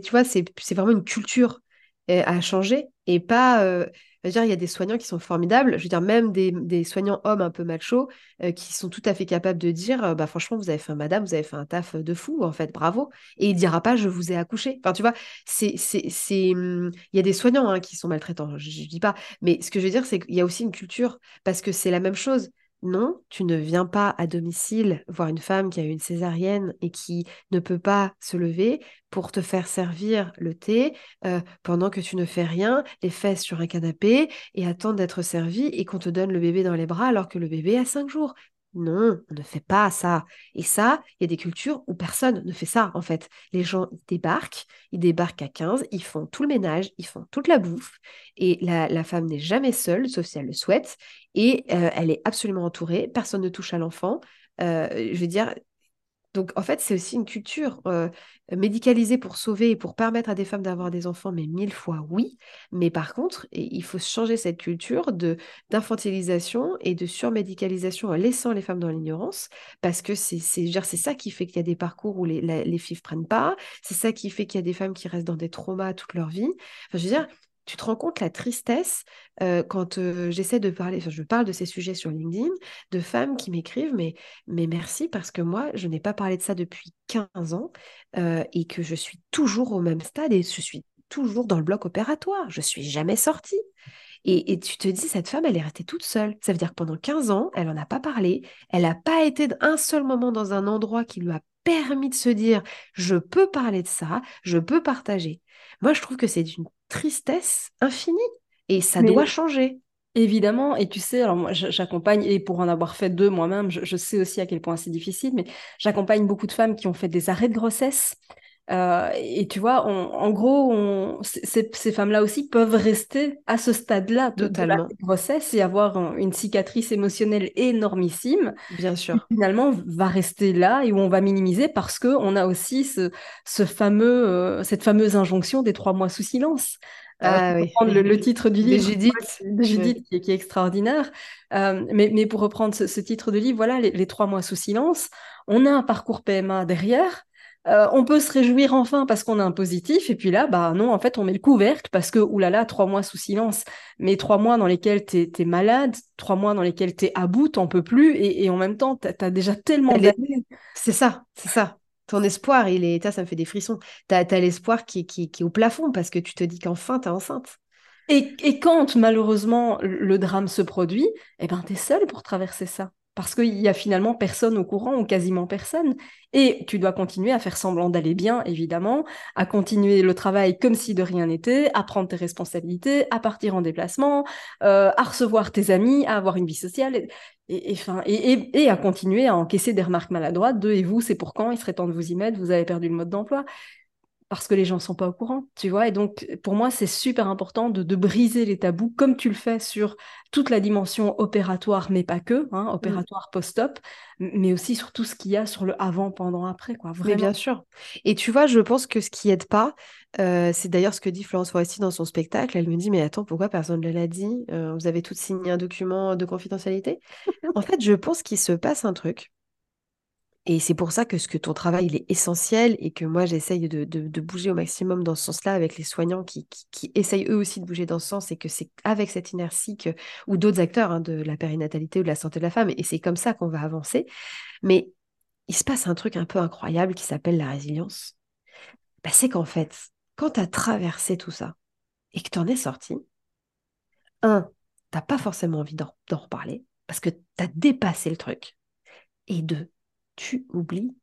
tu vois, c'est vraiment une culture à changer et pas, euh, dire, il y a des soignants qui sont formidables. Je veux dire, même des, soignants hommes un peu machos euh, qui sont tout à fait capables de dire euh, bah, franchement, vous avez fait un madame, vous avez fait un taf de fou, en fait, bravo. Et il dira pas je vous ai accouché. Enfin, tu vois, c'est. c'est, hum, Il y a des soignants hein, qui sont maltraitants, je, ne dis pas. Mais ce que je veux dire, c'est qu'il y a aussi une culture parce que c'est la même chose. Non, tu ne viens pas à domicile voir une femme qui a une césarienne et qui ne peut pas se lever pour te faire servir le thé euh, pendant que tu ne fais rien, les fesses sur un canapé et attendre d'être servi et qu'on te donne le bébé dans les bras alors que le bébé a cinq jours. Non, on ne fait pas ça. Et ça, il y a des cultures où personne ne fait ça, en fait. Les gens débarquent, ils débarquent à 15, ils font tout le ménage, ils font toute la bouffe, et la, femme n'est jamais seule, sauf si elle le souhaite, et euh, elle est absolument entourée, personne ne touche à l'enfant. Euh, je veux dire, donc, en fait, c'est aussi une culture euh, médicalisée pour sauver et pour permettre à des femmes d'avoir des enfants, mais mille fois oui. Mais par contre, il faut changer cette culture d'infantilisation et de surmédicalisation en laissant les femmes dans l'ignorance, parce que c'est ça qui fait qu'il y a des parcours où les, les filles ne prennent pas, c'est ça qui fait qu'il y a des femmes qui restent dans des traumas toute leur vie. Enfin, je veux dire, tu te rends compte la tristesse euh, quand euh, j'essaie de parler, je parle de ces sujets sur LinkedIn, de femmes qui m'écrivent, mais, mais merci parce que moi, je n'ai pas parlé de ça depuis 15 ans euh, et que je suis toujours au même stade et je suis toujours dans le bloc opératoire. Je suis jamais sortie. Et, et, tu te dis, cette femme, elle est restée toute seule. Ça veut dire que pendant 15 ans, elle n'en a pas parlé. Elle n'a pas été un seul moment dans un endroit qui lui a permis de se dire, je peux parler de ça, je peux partager. Moi, je trouve que c'est d'une tristesse infinie et ça doit changer. Évidemment, et tu sais, alors moi j'accompagne, et pour en avoir fait deux moi-même, je, sais aussi à quel point c'est difficile, mais j'accompagne beaucoup de femmes qui ont fait des arrêts de grossesse. Euh, et tu vois, en gros, on, ces, femmes-là aussi peuvent rester à ce stade-là de, la grossesse et avoir une cicatrice émotionnelle énormissime. Bien sûr. Qui, finalement, va rester là et où on va minimiser parce qu'on a aussi ce, ce fameux, euh, cette fameuse injonction des trois mois sous silence. Euh, ah, oui. reprendre le, titre du livre de Judith, de Judith qui, est, extraordinaire. Euh, mais, mais, pour reprendre ce, titre de livre, voilà, les, trois mois sous silence, on a un parcours PMA derrière. Euh, on peut se réjouir enfin parce qu'on a un positif, et puis là, bah non, en fait, on met le couvercle parce que, oulala, trois mois sous silence, mais trois mois dans lesquels tu es, malade, trois mois dans lesquels tu es à bout, t'en peux plus, et, en même temps, tu as, déjà tellement d'années. C'est ça, c'est ça ton espoir, il est, ça, ça me fait des frissons. Tu as, l'espoir qui, qui, qui, est au plafond parce que tu te dis qu'enfin, tu es enceinte. Et, et, quand malheureusement le drame se produit, eh ben, tu es seule pour traverser ça parce qu'il y a finalement personne au courant ou quasiment personne. Et tu dois continuer à faire semblant d'aller bien, évidemment, à continuer le travail comme si de rien n'était, à prendre tes responsabilités, à partir en déplacement, euh, à recevoir tes amis, à avoir une vie sociale, et, et, à continuer à encaisser des remarques maladroites de « et vous, c'est pour quand? Il serait temps de vous y mettre, vous avez perdu le mode d'emploi » parce que les gens ne sont pas au courant, tu vois. Et donc, pour moi, c'est super important de, briser les tabous, comme tu le fais sur toute la dimension opératoire, mais pas que, hein, mm. opératoire post-op, mais aussi sur tout ce qu'il y a sur le avant, pendant, après, quoi. Mais bien sûr. Et tu vois, je pense que ce qui aide pas, euh, c'est d'ailleurs ce que dit Florence Foresti dans son spectacle. Elle me dit, mais attends, pourquoi personne ne l'a dit euh, Vous avez toutes signé un document de confidentialité? En fait, je pense qu'il se passe un truc et c'est pour ça que, ce que ton travail il est essentiel et que moi j'essaye de, bouger au maximum dans ce sens-là avec les soignants qui, qui, essayent eux aussi de bouger dans ce sens et que c'est avec cette inertie que, ou d'autres acteurs hein, de la périnatalité ou de la santé de la femme et c'est comme ça qu'on va avancer. Mais il se passe un truc un peu incroyable qui s'appelle la résilience. Bah, c'est qu'en fait, quand tu as traversé tout ça et que tu en es sorti, un, t'as pas forcément envie d'en reparler parce que tu as dépassé le truc. Et deux, tu oublies.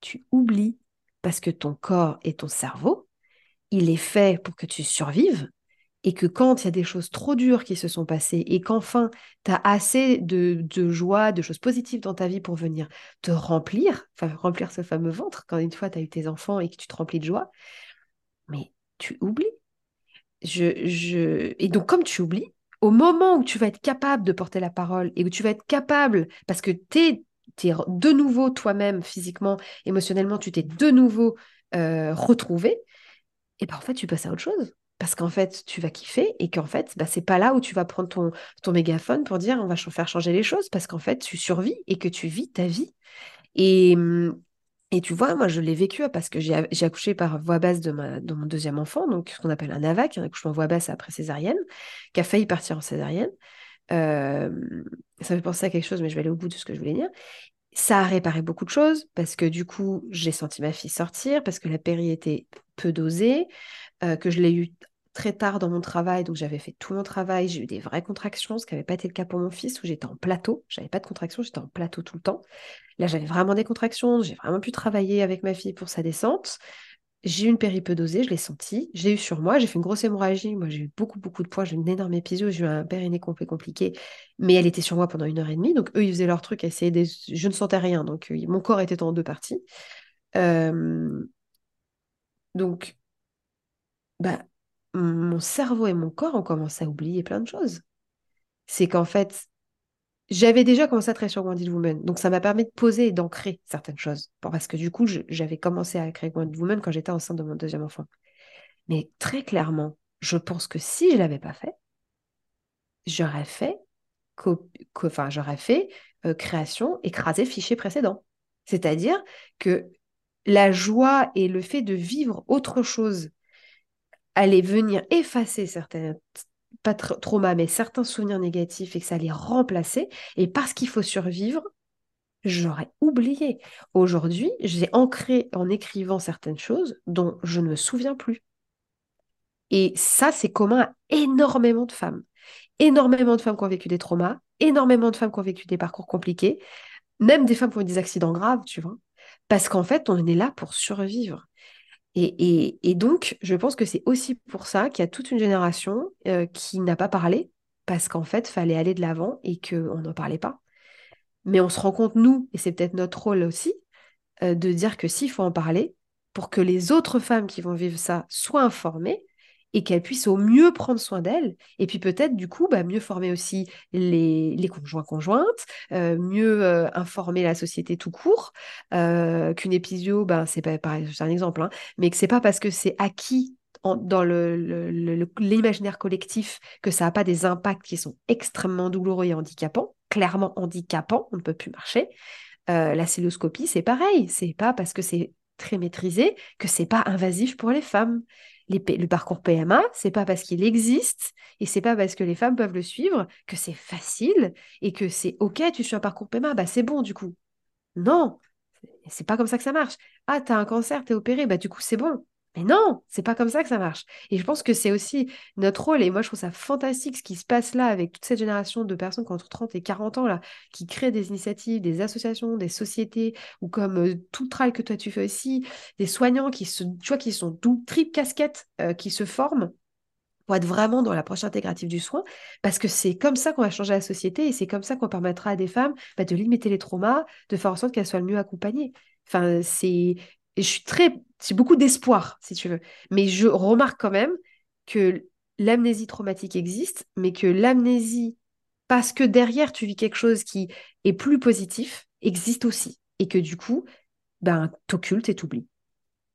Tu oublies parce que ton corps et ton cerveau, il est fait pour que tu survives et que quand il y a des choses trop dures qui se sont passées et qu'enfin tu as assez de, joie, de choses positives dans ta vie pour venir te remplir, enfin remplir ce fameux ventre quand une fois tu as eu tes enfants et que tu te remplis de joie, mais tu oublies. Je, je... Et donc comme tu oublies, au moment où tu vas être capable de porter la parole et où tu vas être capable, parce que tu es tu es de nouveau toi-même physiquement, émotionnellement, tu t'es de nouveau euh, retrouvé, et ben en fait, tu passes à autre chose. Parce qu'en fait, tu vas kiffer et qu'en fait, bah, c'est pas là où tu vas prendre ton, ton mégaphone pour dire on va faire changer les choses parce qu'en fait, tu survis et que tu vis ta vie. Et, et tu vois, moi, je l'ai vécu parce que j'ai accouché par voie basse de, ma, de mon deuxième enfant, donc ce qu'on appelle un AVAC, un accouchement voie basse après césarienne, qui a failli partir en césarienne. Ça me fait penser à quelque chose, mais je vais aller au bout de ce que je voulais dire. Ça a réparé beaucoup de choses parce que du coup, j'ai senti ma fille sortir, parce que la péri était peu dosée, que je l'ai eu très tard dans mon travail, donc j'avais fait tout mon travail, j'ai eu des vraies contractions, ce qui n'avait pas été le cas pour mon fils, où j'étais en plateau, j'avais pas de contractions, j'étais en plateau tout le temps. Là, j'avais vraiment des contractions, j'ai vraiment pu travailler avec ma fille pour sa descente. J'ai eu une péripodosée, je l'ai senti, j'ai eu sur moi, j'ai fait une grosse hémorragie, moi j'ai eu beaucoup beaucoup de poids, j'ai eu une énorme épisode, j'ai eu un périnée complet compliqué, mais elle était sur moi pendant une heure et demie, donc eux ils faisaient leur truc, essayaient je ne sentais rien, donc euh, mon corps était en deux parties. Euh, donc, bah, mon cerveau et mon corps ont commencé à oublier plein de choses. C'est qu'en fait, j'avais déjà commencé à travailler sur Wounded Woman, donc ça m'a permis de poser et d'ancrer certaines choses. Parce que du coup, j'avais commencé à créer Wounded Woman quand j'étais enceinte de mon deuxième enfant. Mais très clairement, je pense que si je ne l'avais pas fait, j'aurais fait, fait euh, création écraser fichier précédent. C'est-à-dire que la joie et le fait de vivre autre chose allait venir effacer certains pas traumas, mais certains souvenirs négatifs et que ça allait remplacer. Et parce qu'il faut survivre, j'aurais oublié. Aujourd'hui, j'ai ancré en écrivant certaines choses dont je ne me souviens plus. Et ça, c'est commun à énormément de femmes. Énormément de femmes qui ont vécu des traumas, énormément de femmes qui ont vécu des parcours compliqués, même des femmes qui ont eu des accidents graves, tu vois. Parce qu'en fait, on est là pour survivre. Et, donc, je pense que c'est aussi pour ça qu'il y a toute une génération euh, qui n'a pas parlé, parce qu'en fait, il fallait aller de l'avant et qu'on n'en parlait pas. Mais on se rend compte, nous, et c'est peut-être notre rôle aussi, euh, de dire que s'il faut en parler, pour que les autres femmes qui vont vivre ça soient informées et qu'elle puisse au mieux prendre soin d'elle. Et puis peut-être, du coup, bah, mieux former aussi les, conjoints-conjointes, euh, mieux euh, informer la société tout court, euh, qu'une épisio, ben, c'est un exemple, hein, mais que c'est pas parce que c'est acquis dans l'imaginaire le, collectif que ça n'a pas des impacts qui sont extrêmement douloureux et handicapants, clairement handicapants, on ne peut plus marcher. la celluloscopie, c'est pareil, c'est pas parce que c'est très maîtrisé que c'est pas invasif pour les femmes le parcours PMA, c'est pas parce qu'il existe et c'est pas parce que les femmes peuvent le suivre que c'est facile et que c'est OK, tu suis un parcours PMA, bah c'est bon du coup. Non, c'est pas comme ça que ça marche. Ah, tu as un cancer, tu es opéré, bah du coup c'est bon. Mais non, c'est pas comme ça que ça marche. Et je pense que c'est aussi notre rôle, et moi je trouve ça fantastique ce qui se passe là avec toute cette génération de personnes qui ont entre 30 et 40 ans, qui créent des initiatives, des associations, des sociétés, ou comme euh, tout le travail que toi tu fais aussi, des soignants qui, se, sont double, triple casquette, euh, qui se forment pour être vraiment dans l'approche intégrative du soin, parce que c'est comme ça qu'on va changer la société, et c'est comme ça qu'on permettra à des femmes bah, de limiter les traumas, de faire en sorte qu'elles soient le mieux accompagnées. Enfin, c'est je suis très, j'ai beaucoup d'espoir, si tu veux. Mais je remarque quand même que l'amnésie traumatique existe, mais que l'amnésie, parce que derrière tu vis quelque chose qui est plus positif, existe aussi. Et que du coup, ben, t'occultes et t'oublies.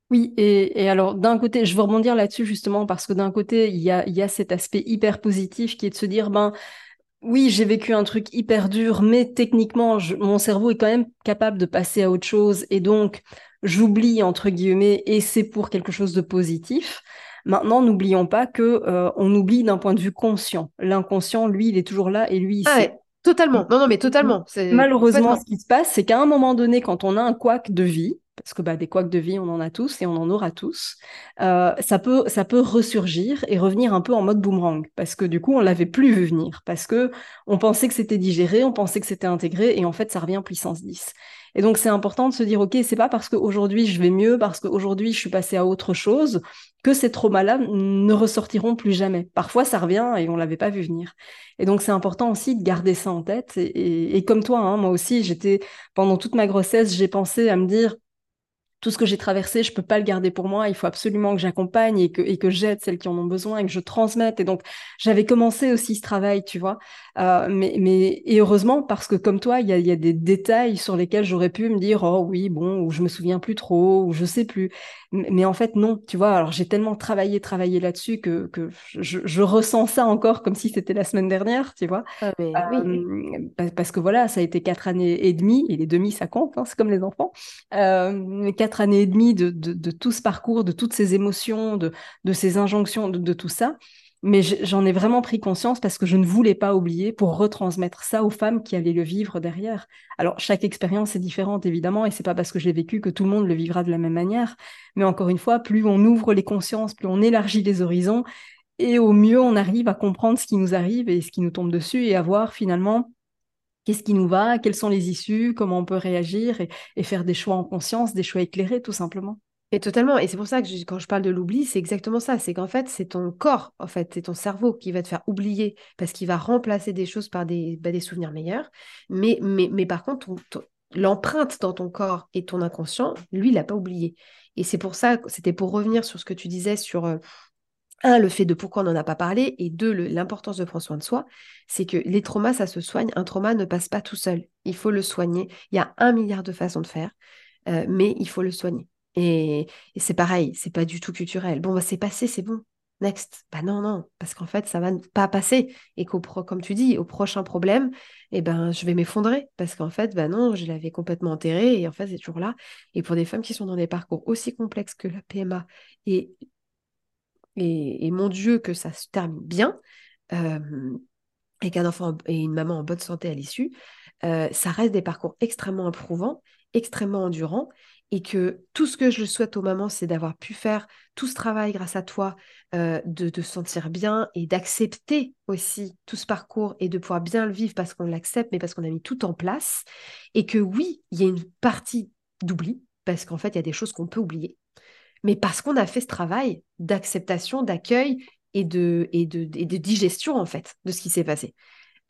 Oui, et, alors d'un côté, je veux rebondir là-dessus justement parce que d'un côté, il y a, y a cet aspect hyper positif qui est de se dire, ben, oui, j'ai vécu un truc hyper dur, mais techniquement, mon cerveau est quand même capable de passer à autre chose. Et donc, j'oublie entre guillemets et c'est pour quelque chose de positif. Maintenant, n'oublions pas que euh, on oublie d'un point de vue conscient. L'inconscient, lui, il est toujours là et lui, il ah totalement. Non, non, mais totalement. Malheureusement, ce qui se passe, c'est qu'à un moment donné, quand on a un couac de vie, parce que bah, des couacs de vie, on en a tous et on en aura tous, euh, ça, peut, ça peut ressurgir et revenir un peu en mode boomerang, parce que du coup, on l'avait plus vu venir, parce que on pensait que c'était digéré, on pensait que c'était intégré, et en fait, ça revient puissance 10. Et donc, c'est important de se dire, OK, c'est pas parce qu'aujourd'hui je vais mieux, parce qu'aujourd'hui je suis passé à autre chose, que ces traumas-là ne ressortiront plus jamais. Parfois, ça revient et on l'avait pas vu venir. Et donc, c'est important aussi de garder ça en tête. Et, comme toi, hein, moi aussi, j'étais, pendant toute ma grossesse, j'ai pensé à me dire, tout ce que j'ai traversé, je peux pas le garder pour moi. Il faut absolument que j'accompagne et que, et que j'aide celles qui en ont besoin et que je transmette. Et donc, j'avais commencé aussi ce travail, tu vois. Euh, mais, mais, et heureusement, parce que comme toi, il y a, y a, des détails sur lesquels j'aurais pu me dire, oh oui, bon, ou je me souviens plus trop, ou je sais plus. Mais, en fait, non, tu vois. Alors, j'ai tellement travaillé, travaillé là-dessus que, que je, je, ressens ça encore comme si c'était la semaine dernière, tu vois. Ah, oui. Euh, parce que voilà, ça a été quatre années et demie, et les demi, ça compte, hein, c'est comme les enfants. Euh, quatre années et demie de, de, tout ce parcours, de toutes ces émotions, de, de ces injonctions, de, tout ça. Mais j'en ai vraiment pris conscience parce que je ne voulais pas oublier pour retransmettre ça aux femmes qui allaient le vivre derrière. Alors, chaque expérience est différente, évidemment, et c'est pas parce que je l'ai vécu que tout le monde le vivra de la même manière. Mais encore une fois, plus on ouvre les consciences, plus on élargit les horizons, et au mieux on arrive à comprendre ce qui nous arrive et ce qui nous tombe dessus et à voir finalement qu'est-ce qui nous va, quelles sont les issues, comment on peut réagir et, faire des choix en conscience, des choix éclairés tout simplement. Et totalement. Et c'est pour ça que quand je parle de l'oubli, c'est exactement ça. C'est qu'en fait, c'est ton corps, en fait, c'est ton cerveau qui va te faire oublier parce qu'il va remplacer des choses par des, bah, souvenirs meilleurs. Mais par contre, l'empreinte dans ton corps et ton inconscient, lui, il n'a pas oublié. Et c'est pour ça, c'était pour revenir sur ce que tu disais sur euh, un, le fait de pourquoi on n'en a pas parlé, et deux, l'importance de prendre soin de soi, c'est que les traumas, ça se soigne. Un trauma ne passe pas tout seul. Il faut le soigner. Il y a un milliard de façons de faire, euh, mais il faut le soigner. Et, c'est pareil, c'est pas du tout culturel. Bon, bah, c'est passé, c'est bon. Next. Bah non, non, parce qu'en fait, ça va pas passer. Et qu'au comme tu dis, au prochain problème, eh ben, je vais m'effondrer. Parce qu'en fait, bah non, je l'avais complètement enterré et en fait, c'est toujours là. Et pour des femmes qui sont dans des parcours aussi complexes que la PMA et et, mon Dieu que ça se termine bien, euh, et qu'un enfant et une maman en bonne santé à l'issue, euh, ça reste des parcours extrêmement éprouvants, extrêmement endurants, et que tout ce que je souhaite aux mamans, c'est d'avoir pu faire tout ce travail grâce à toi, euh, de, se sentir bien et d'accepter aussi tout ce parcours et de pouvoir bien le vivre parce qu'on l'accepte, mais parce qu'on a mis tout en place, et que oui, il y a une partie d'oubli, parce qu'en fait, il y a des choses qu'on peut oublier mais parce qu'on a fait ce travail d'acceptation, d'accueil et de, et, de, de digestion, en fait, de ce qui s'est passé.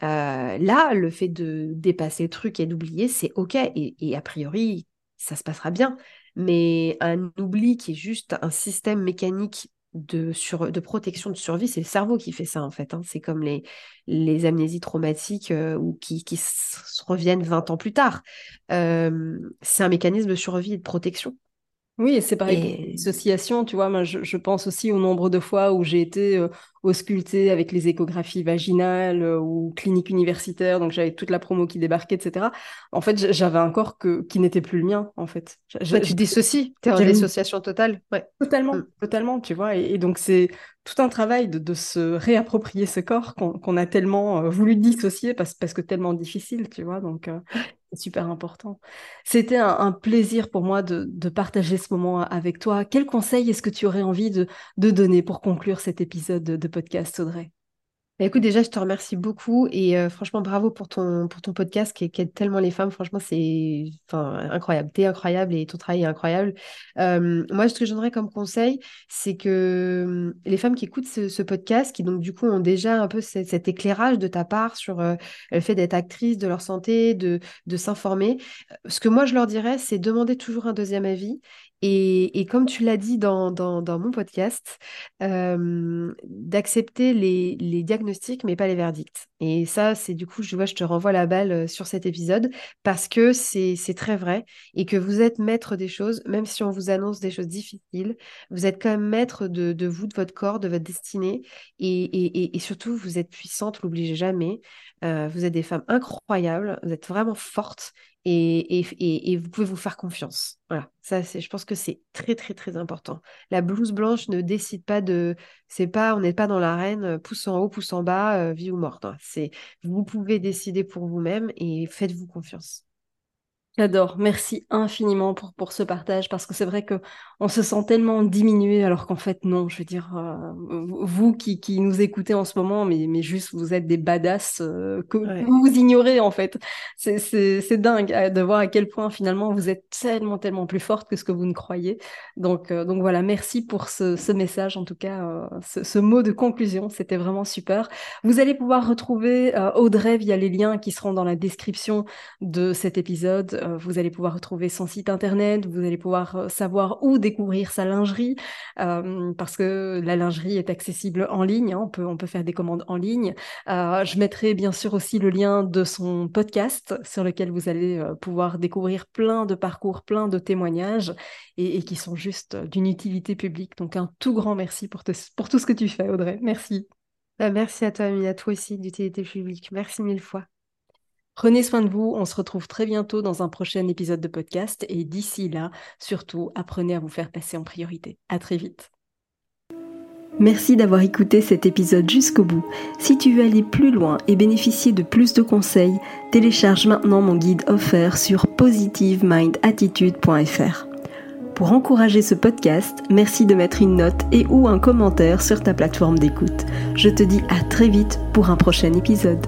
Euh, là, le fait de dépasser le truc et d'oublier, c'est OK. Et, a priori, ça se passera bien. Mais un oubli qui est juste un système mécanique de, protection de survie, c'est le cerveau qui fait ça, en fait. Hein. C'est comme les, amnésies traumatiques euh, ou qui, qui reviennent 20 ans plus tard. C'est un mécanisme de survie et de protection. Oui, c'est pareil pour tu vois, moi je, pense aussi au nombre de fois où j'ai été euh, auscultée avec les échographies vaginales euh, ou cliniques universitaires, donc j'avais toute la promo qui débarquait, etc. En fait, j'avais un corps que, qui n'était plus le mien, en fait. tu dissocies, tu es en dissociation totale. Ouais. Totalement, mm. totalement, tu vois. Et, donc c'est tout un travail de, se réapproprier ce corps qu'on a tellement euh, voulu dissocier parce, parce que tellement difficile, tu vois. Donc c'est super important. C'était un, plaisir pour moi de, partager ce moment avec toi. Quel conseil est-ce que tu aurais envie de, donner pour conclure cet épisode de podcast, Audrey? Bah, écoute, déjà, je te remercie beaucoup et euh, franchement, bravo pour ton, pour ton podcast qui, aide tellement les femmes. Franchement, c'est enfin, incroyable. T'es incroyable et ton travail est incroyable. Euh, moi, ce que je donnerais comme conseil, c'est que hum, les femmes qui écoutent ce, podcast, qui donc du coup ont déjà un peu cet, éclairage de ta part sur euh, le fait d'être actrice de leur santé, de, de s'informer, ce que moi, je leur dirais, c'est demander toujours un deuxième avis et, comme tu l'as dit dans, mon podcast, d'accepter les, diagnostics, mais pas les verdicts. Et ça, c'est du coup, je te renvoie la balle sur cet épisode parce que c'est très vrai et que vous êtes maître des choses, même si on vous annonce des choses difficiles, vous êtes quand même maître de, vous, de votre corps, de votre destinée. Et surtout, vous êtes puissante, l'oubliez jamais. vous êtes des femmes incroyables, vous êtes vraiment fortes et, vous pouvez vous faire confiance. Voilà, ça, c'est, je pense que c'est très, très, très important. La blouse blanche ne décide pas de. C'est pas, on n'est pas dans l'arène, pouce en haut, pouce en bas, euh, vie ou mort. C'est, vous pouvez décider pour vous-même et faites-vous confiance. J'adore. Merci infiniment pour, pour ce partage parce que c'est vrai que on se sent tellement diminué alors qu'en fait non. Je veux dire, euh, vous qui, qui nous écoutez en ce moment, mais, mais juste vous êtes des badass euh, que vous ignorez en fait. C'est dingue euh, de voir à quel point finalement vous êtes tellement tellement plus forte que ce que vous ne croyez. Donc donc voilà, merci pour ce, ce message en tout cas, ce, ce, mot de conclusion, c'était vraiment super. Vous allez pouvoir retrouver Audrey via les liens qui seront dans la description de cet épisode euh, vous allez pouvoir retrouver son site internet, vous allez pouvoir euh, savoir où découvrir sa lingerie, euh, parce que la lingerie est accessible en ligne, hein, on, peut, on peut faire des commandes en ligne. je mettrai bien sûr aussi le lien de son podcast sur lequel vous allez pouvoir découvrir plein de parcours, plein de témoignages et, qui sont juste d'une utilité publique. Donc un tout grand merci pour, tout ce que tu fais, Audrey. Merci. Bah, merci à toi, Amina, toi aussi, d'utilité publique. Merci mille fois. Prenez soin de vous, on se retrouve très bientôt dans un prochain épisode de podcast et d'ici là, surtout, apprenez à vous faire passer en priorité. À très vite. Merci d'avoir écouté cet épisode jusqu'au bout. Si tu veux aller plus loin et bénéficier de plus de conseils, télécharge maintenant mon guide offert sur positivemindattitude.fr. Pour encourager ce podcast, merci de mettre une note et ou un commentaire sur ta plateforme d'écoute. Je te dis à très vite pour un prochain épisode.